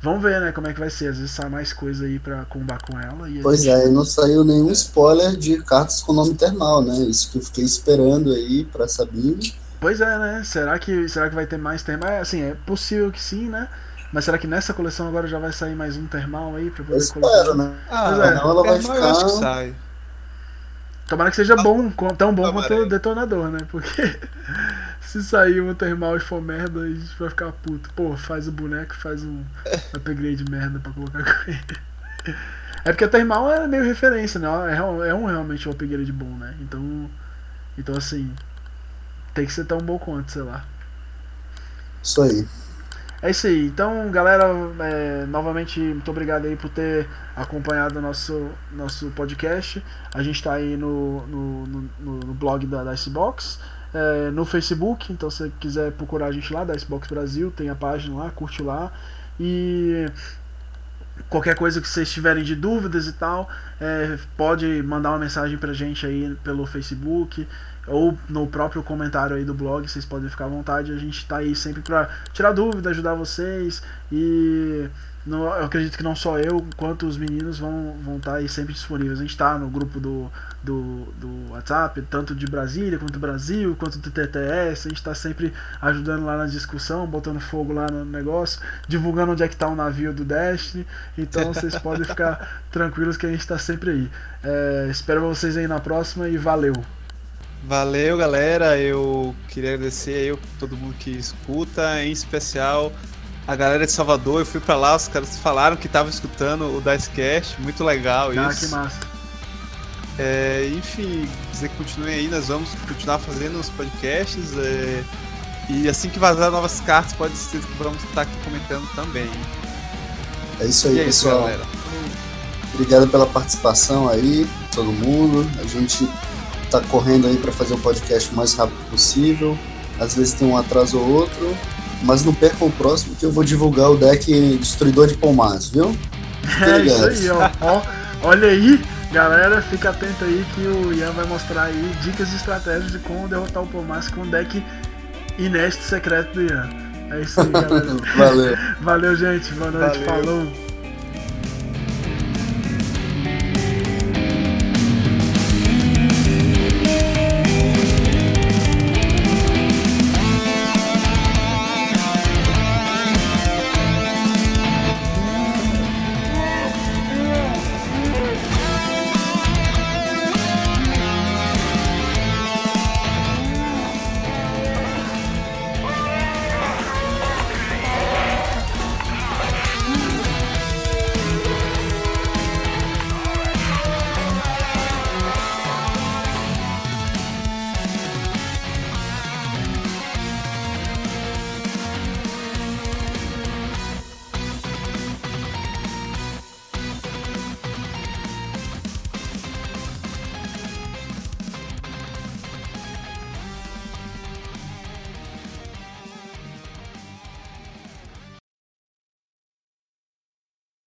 Vamos ver, né, como é que vai ser. Às vezes sai mais coisa aí pra combar com ela. E a Pois gente- é, e não saiu nenhum spoiler de cartas com nome termal, né? Isso que eu fiquei esperando aí pra Sabine. Pois é, né? Será que, será que vai ter mais termal? É, Assim, é possível que sim, né? Mas será que nessa coleção agora já vai sair mais um termal aí pra Eu poder espero, colocar? né? Ah, é. Não, ela vai Termal eu acho que ficar- sai. Tomara que seja bom, tão bom quanto o detonador, né? Porque se sair um termal e for merda, a gente vai ficar puto. Pô, faz o boneco, faz um upgrade merda pra colocar com ele. É porque a termal é meio referência, né? É, real- é um realmente um upgrade bom, né? Então, então assim, tem que ser tão bom quanto, sei lá. Isso aí. É isso aí. Então, galera, é, novamente, muito obrigado aí por ter acompanhado nosso, nosso podcast. A gente está aí no, no, no, no blog da, da Icebox, é, no Facebook. Então, se você quiser procurar a gente lá, da Icebox Brasil, tem a página lá, curte lá. E qualquer coisa que vocês tiverem de dúvidas e tal, é, pode mandar uma mensagem pra gente aí pelo Facebook ou no próprio comentário aí do blog, vocês podem ficar à vontade, a gente tá aí sempre pra tirar dúvida, ajudar vocês e eu acredito que não só eu, quanto os meninos vão vão estar aí sempre disponíveis. A gente tá no grupo do, do, do WhatsApp, tanto de Brasília, quanto do Brasil, quanto do TTS, a gente tá sempre ajudando lá na discussão, botando fogo lá no negócio, divulgando onde é que tá o navio do Destiny, então vocês podem ficar tranquilos que a gente tá sempre aí. É, espero vocês aí na próxima e valeu! Valeu, galera. Eu queria agradecer aí a todo mundo que escuta, em especial a galera de Salvador. Eu fui pra lá, os caras falaram que estavam escutando o Dicecast. Muito legal Ah, isso. que massa! É, enfim, dizer que continuem aí, nós vamos continuar fazendo os podcasts. é, e assim que vazar novas cartas, pode ser que vamos estar aqui comentando também. É isso aí, E pessoal. galera? Obrigado pela participação aí, todo mundo. A gente tá correndo aí para fazer o podcast o mais rápido possível. Às vezes tem um atraso ou outro, mas não percam o próximo que eu vou divulgar o deck Destruidor de Palmas, viu? É isso aí, ó. ó. Olha aí, galera, fica atento aí que o Ian vai mostrar aí dicas e estratégias de como derrotar o Pomas com o deck inédito secreto do Ian. É isso aí, galera. Valeu. Valeu, gente. Boa noite. Valeu. Falou.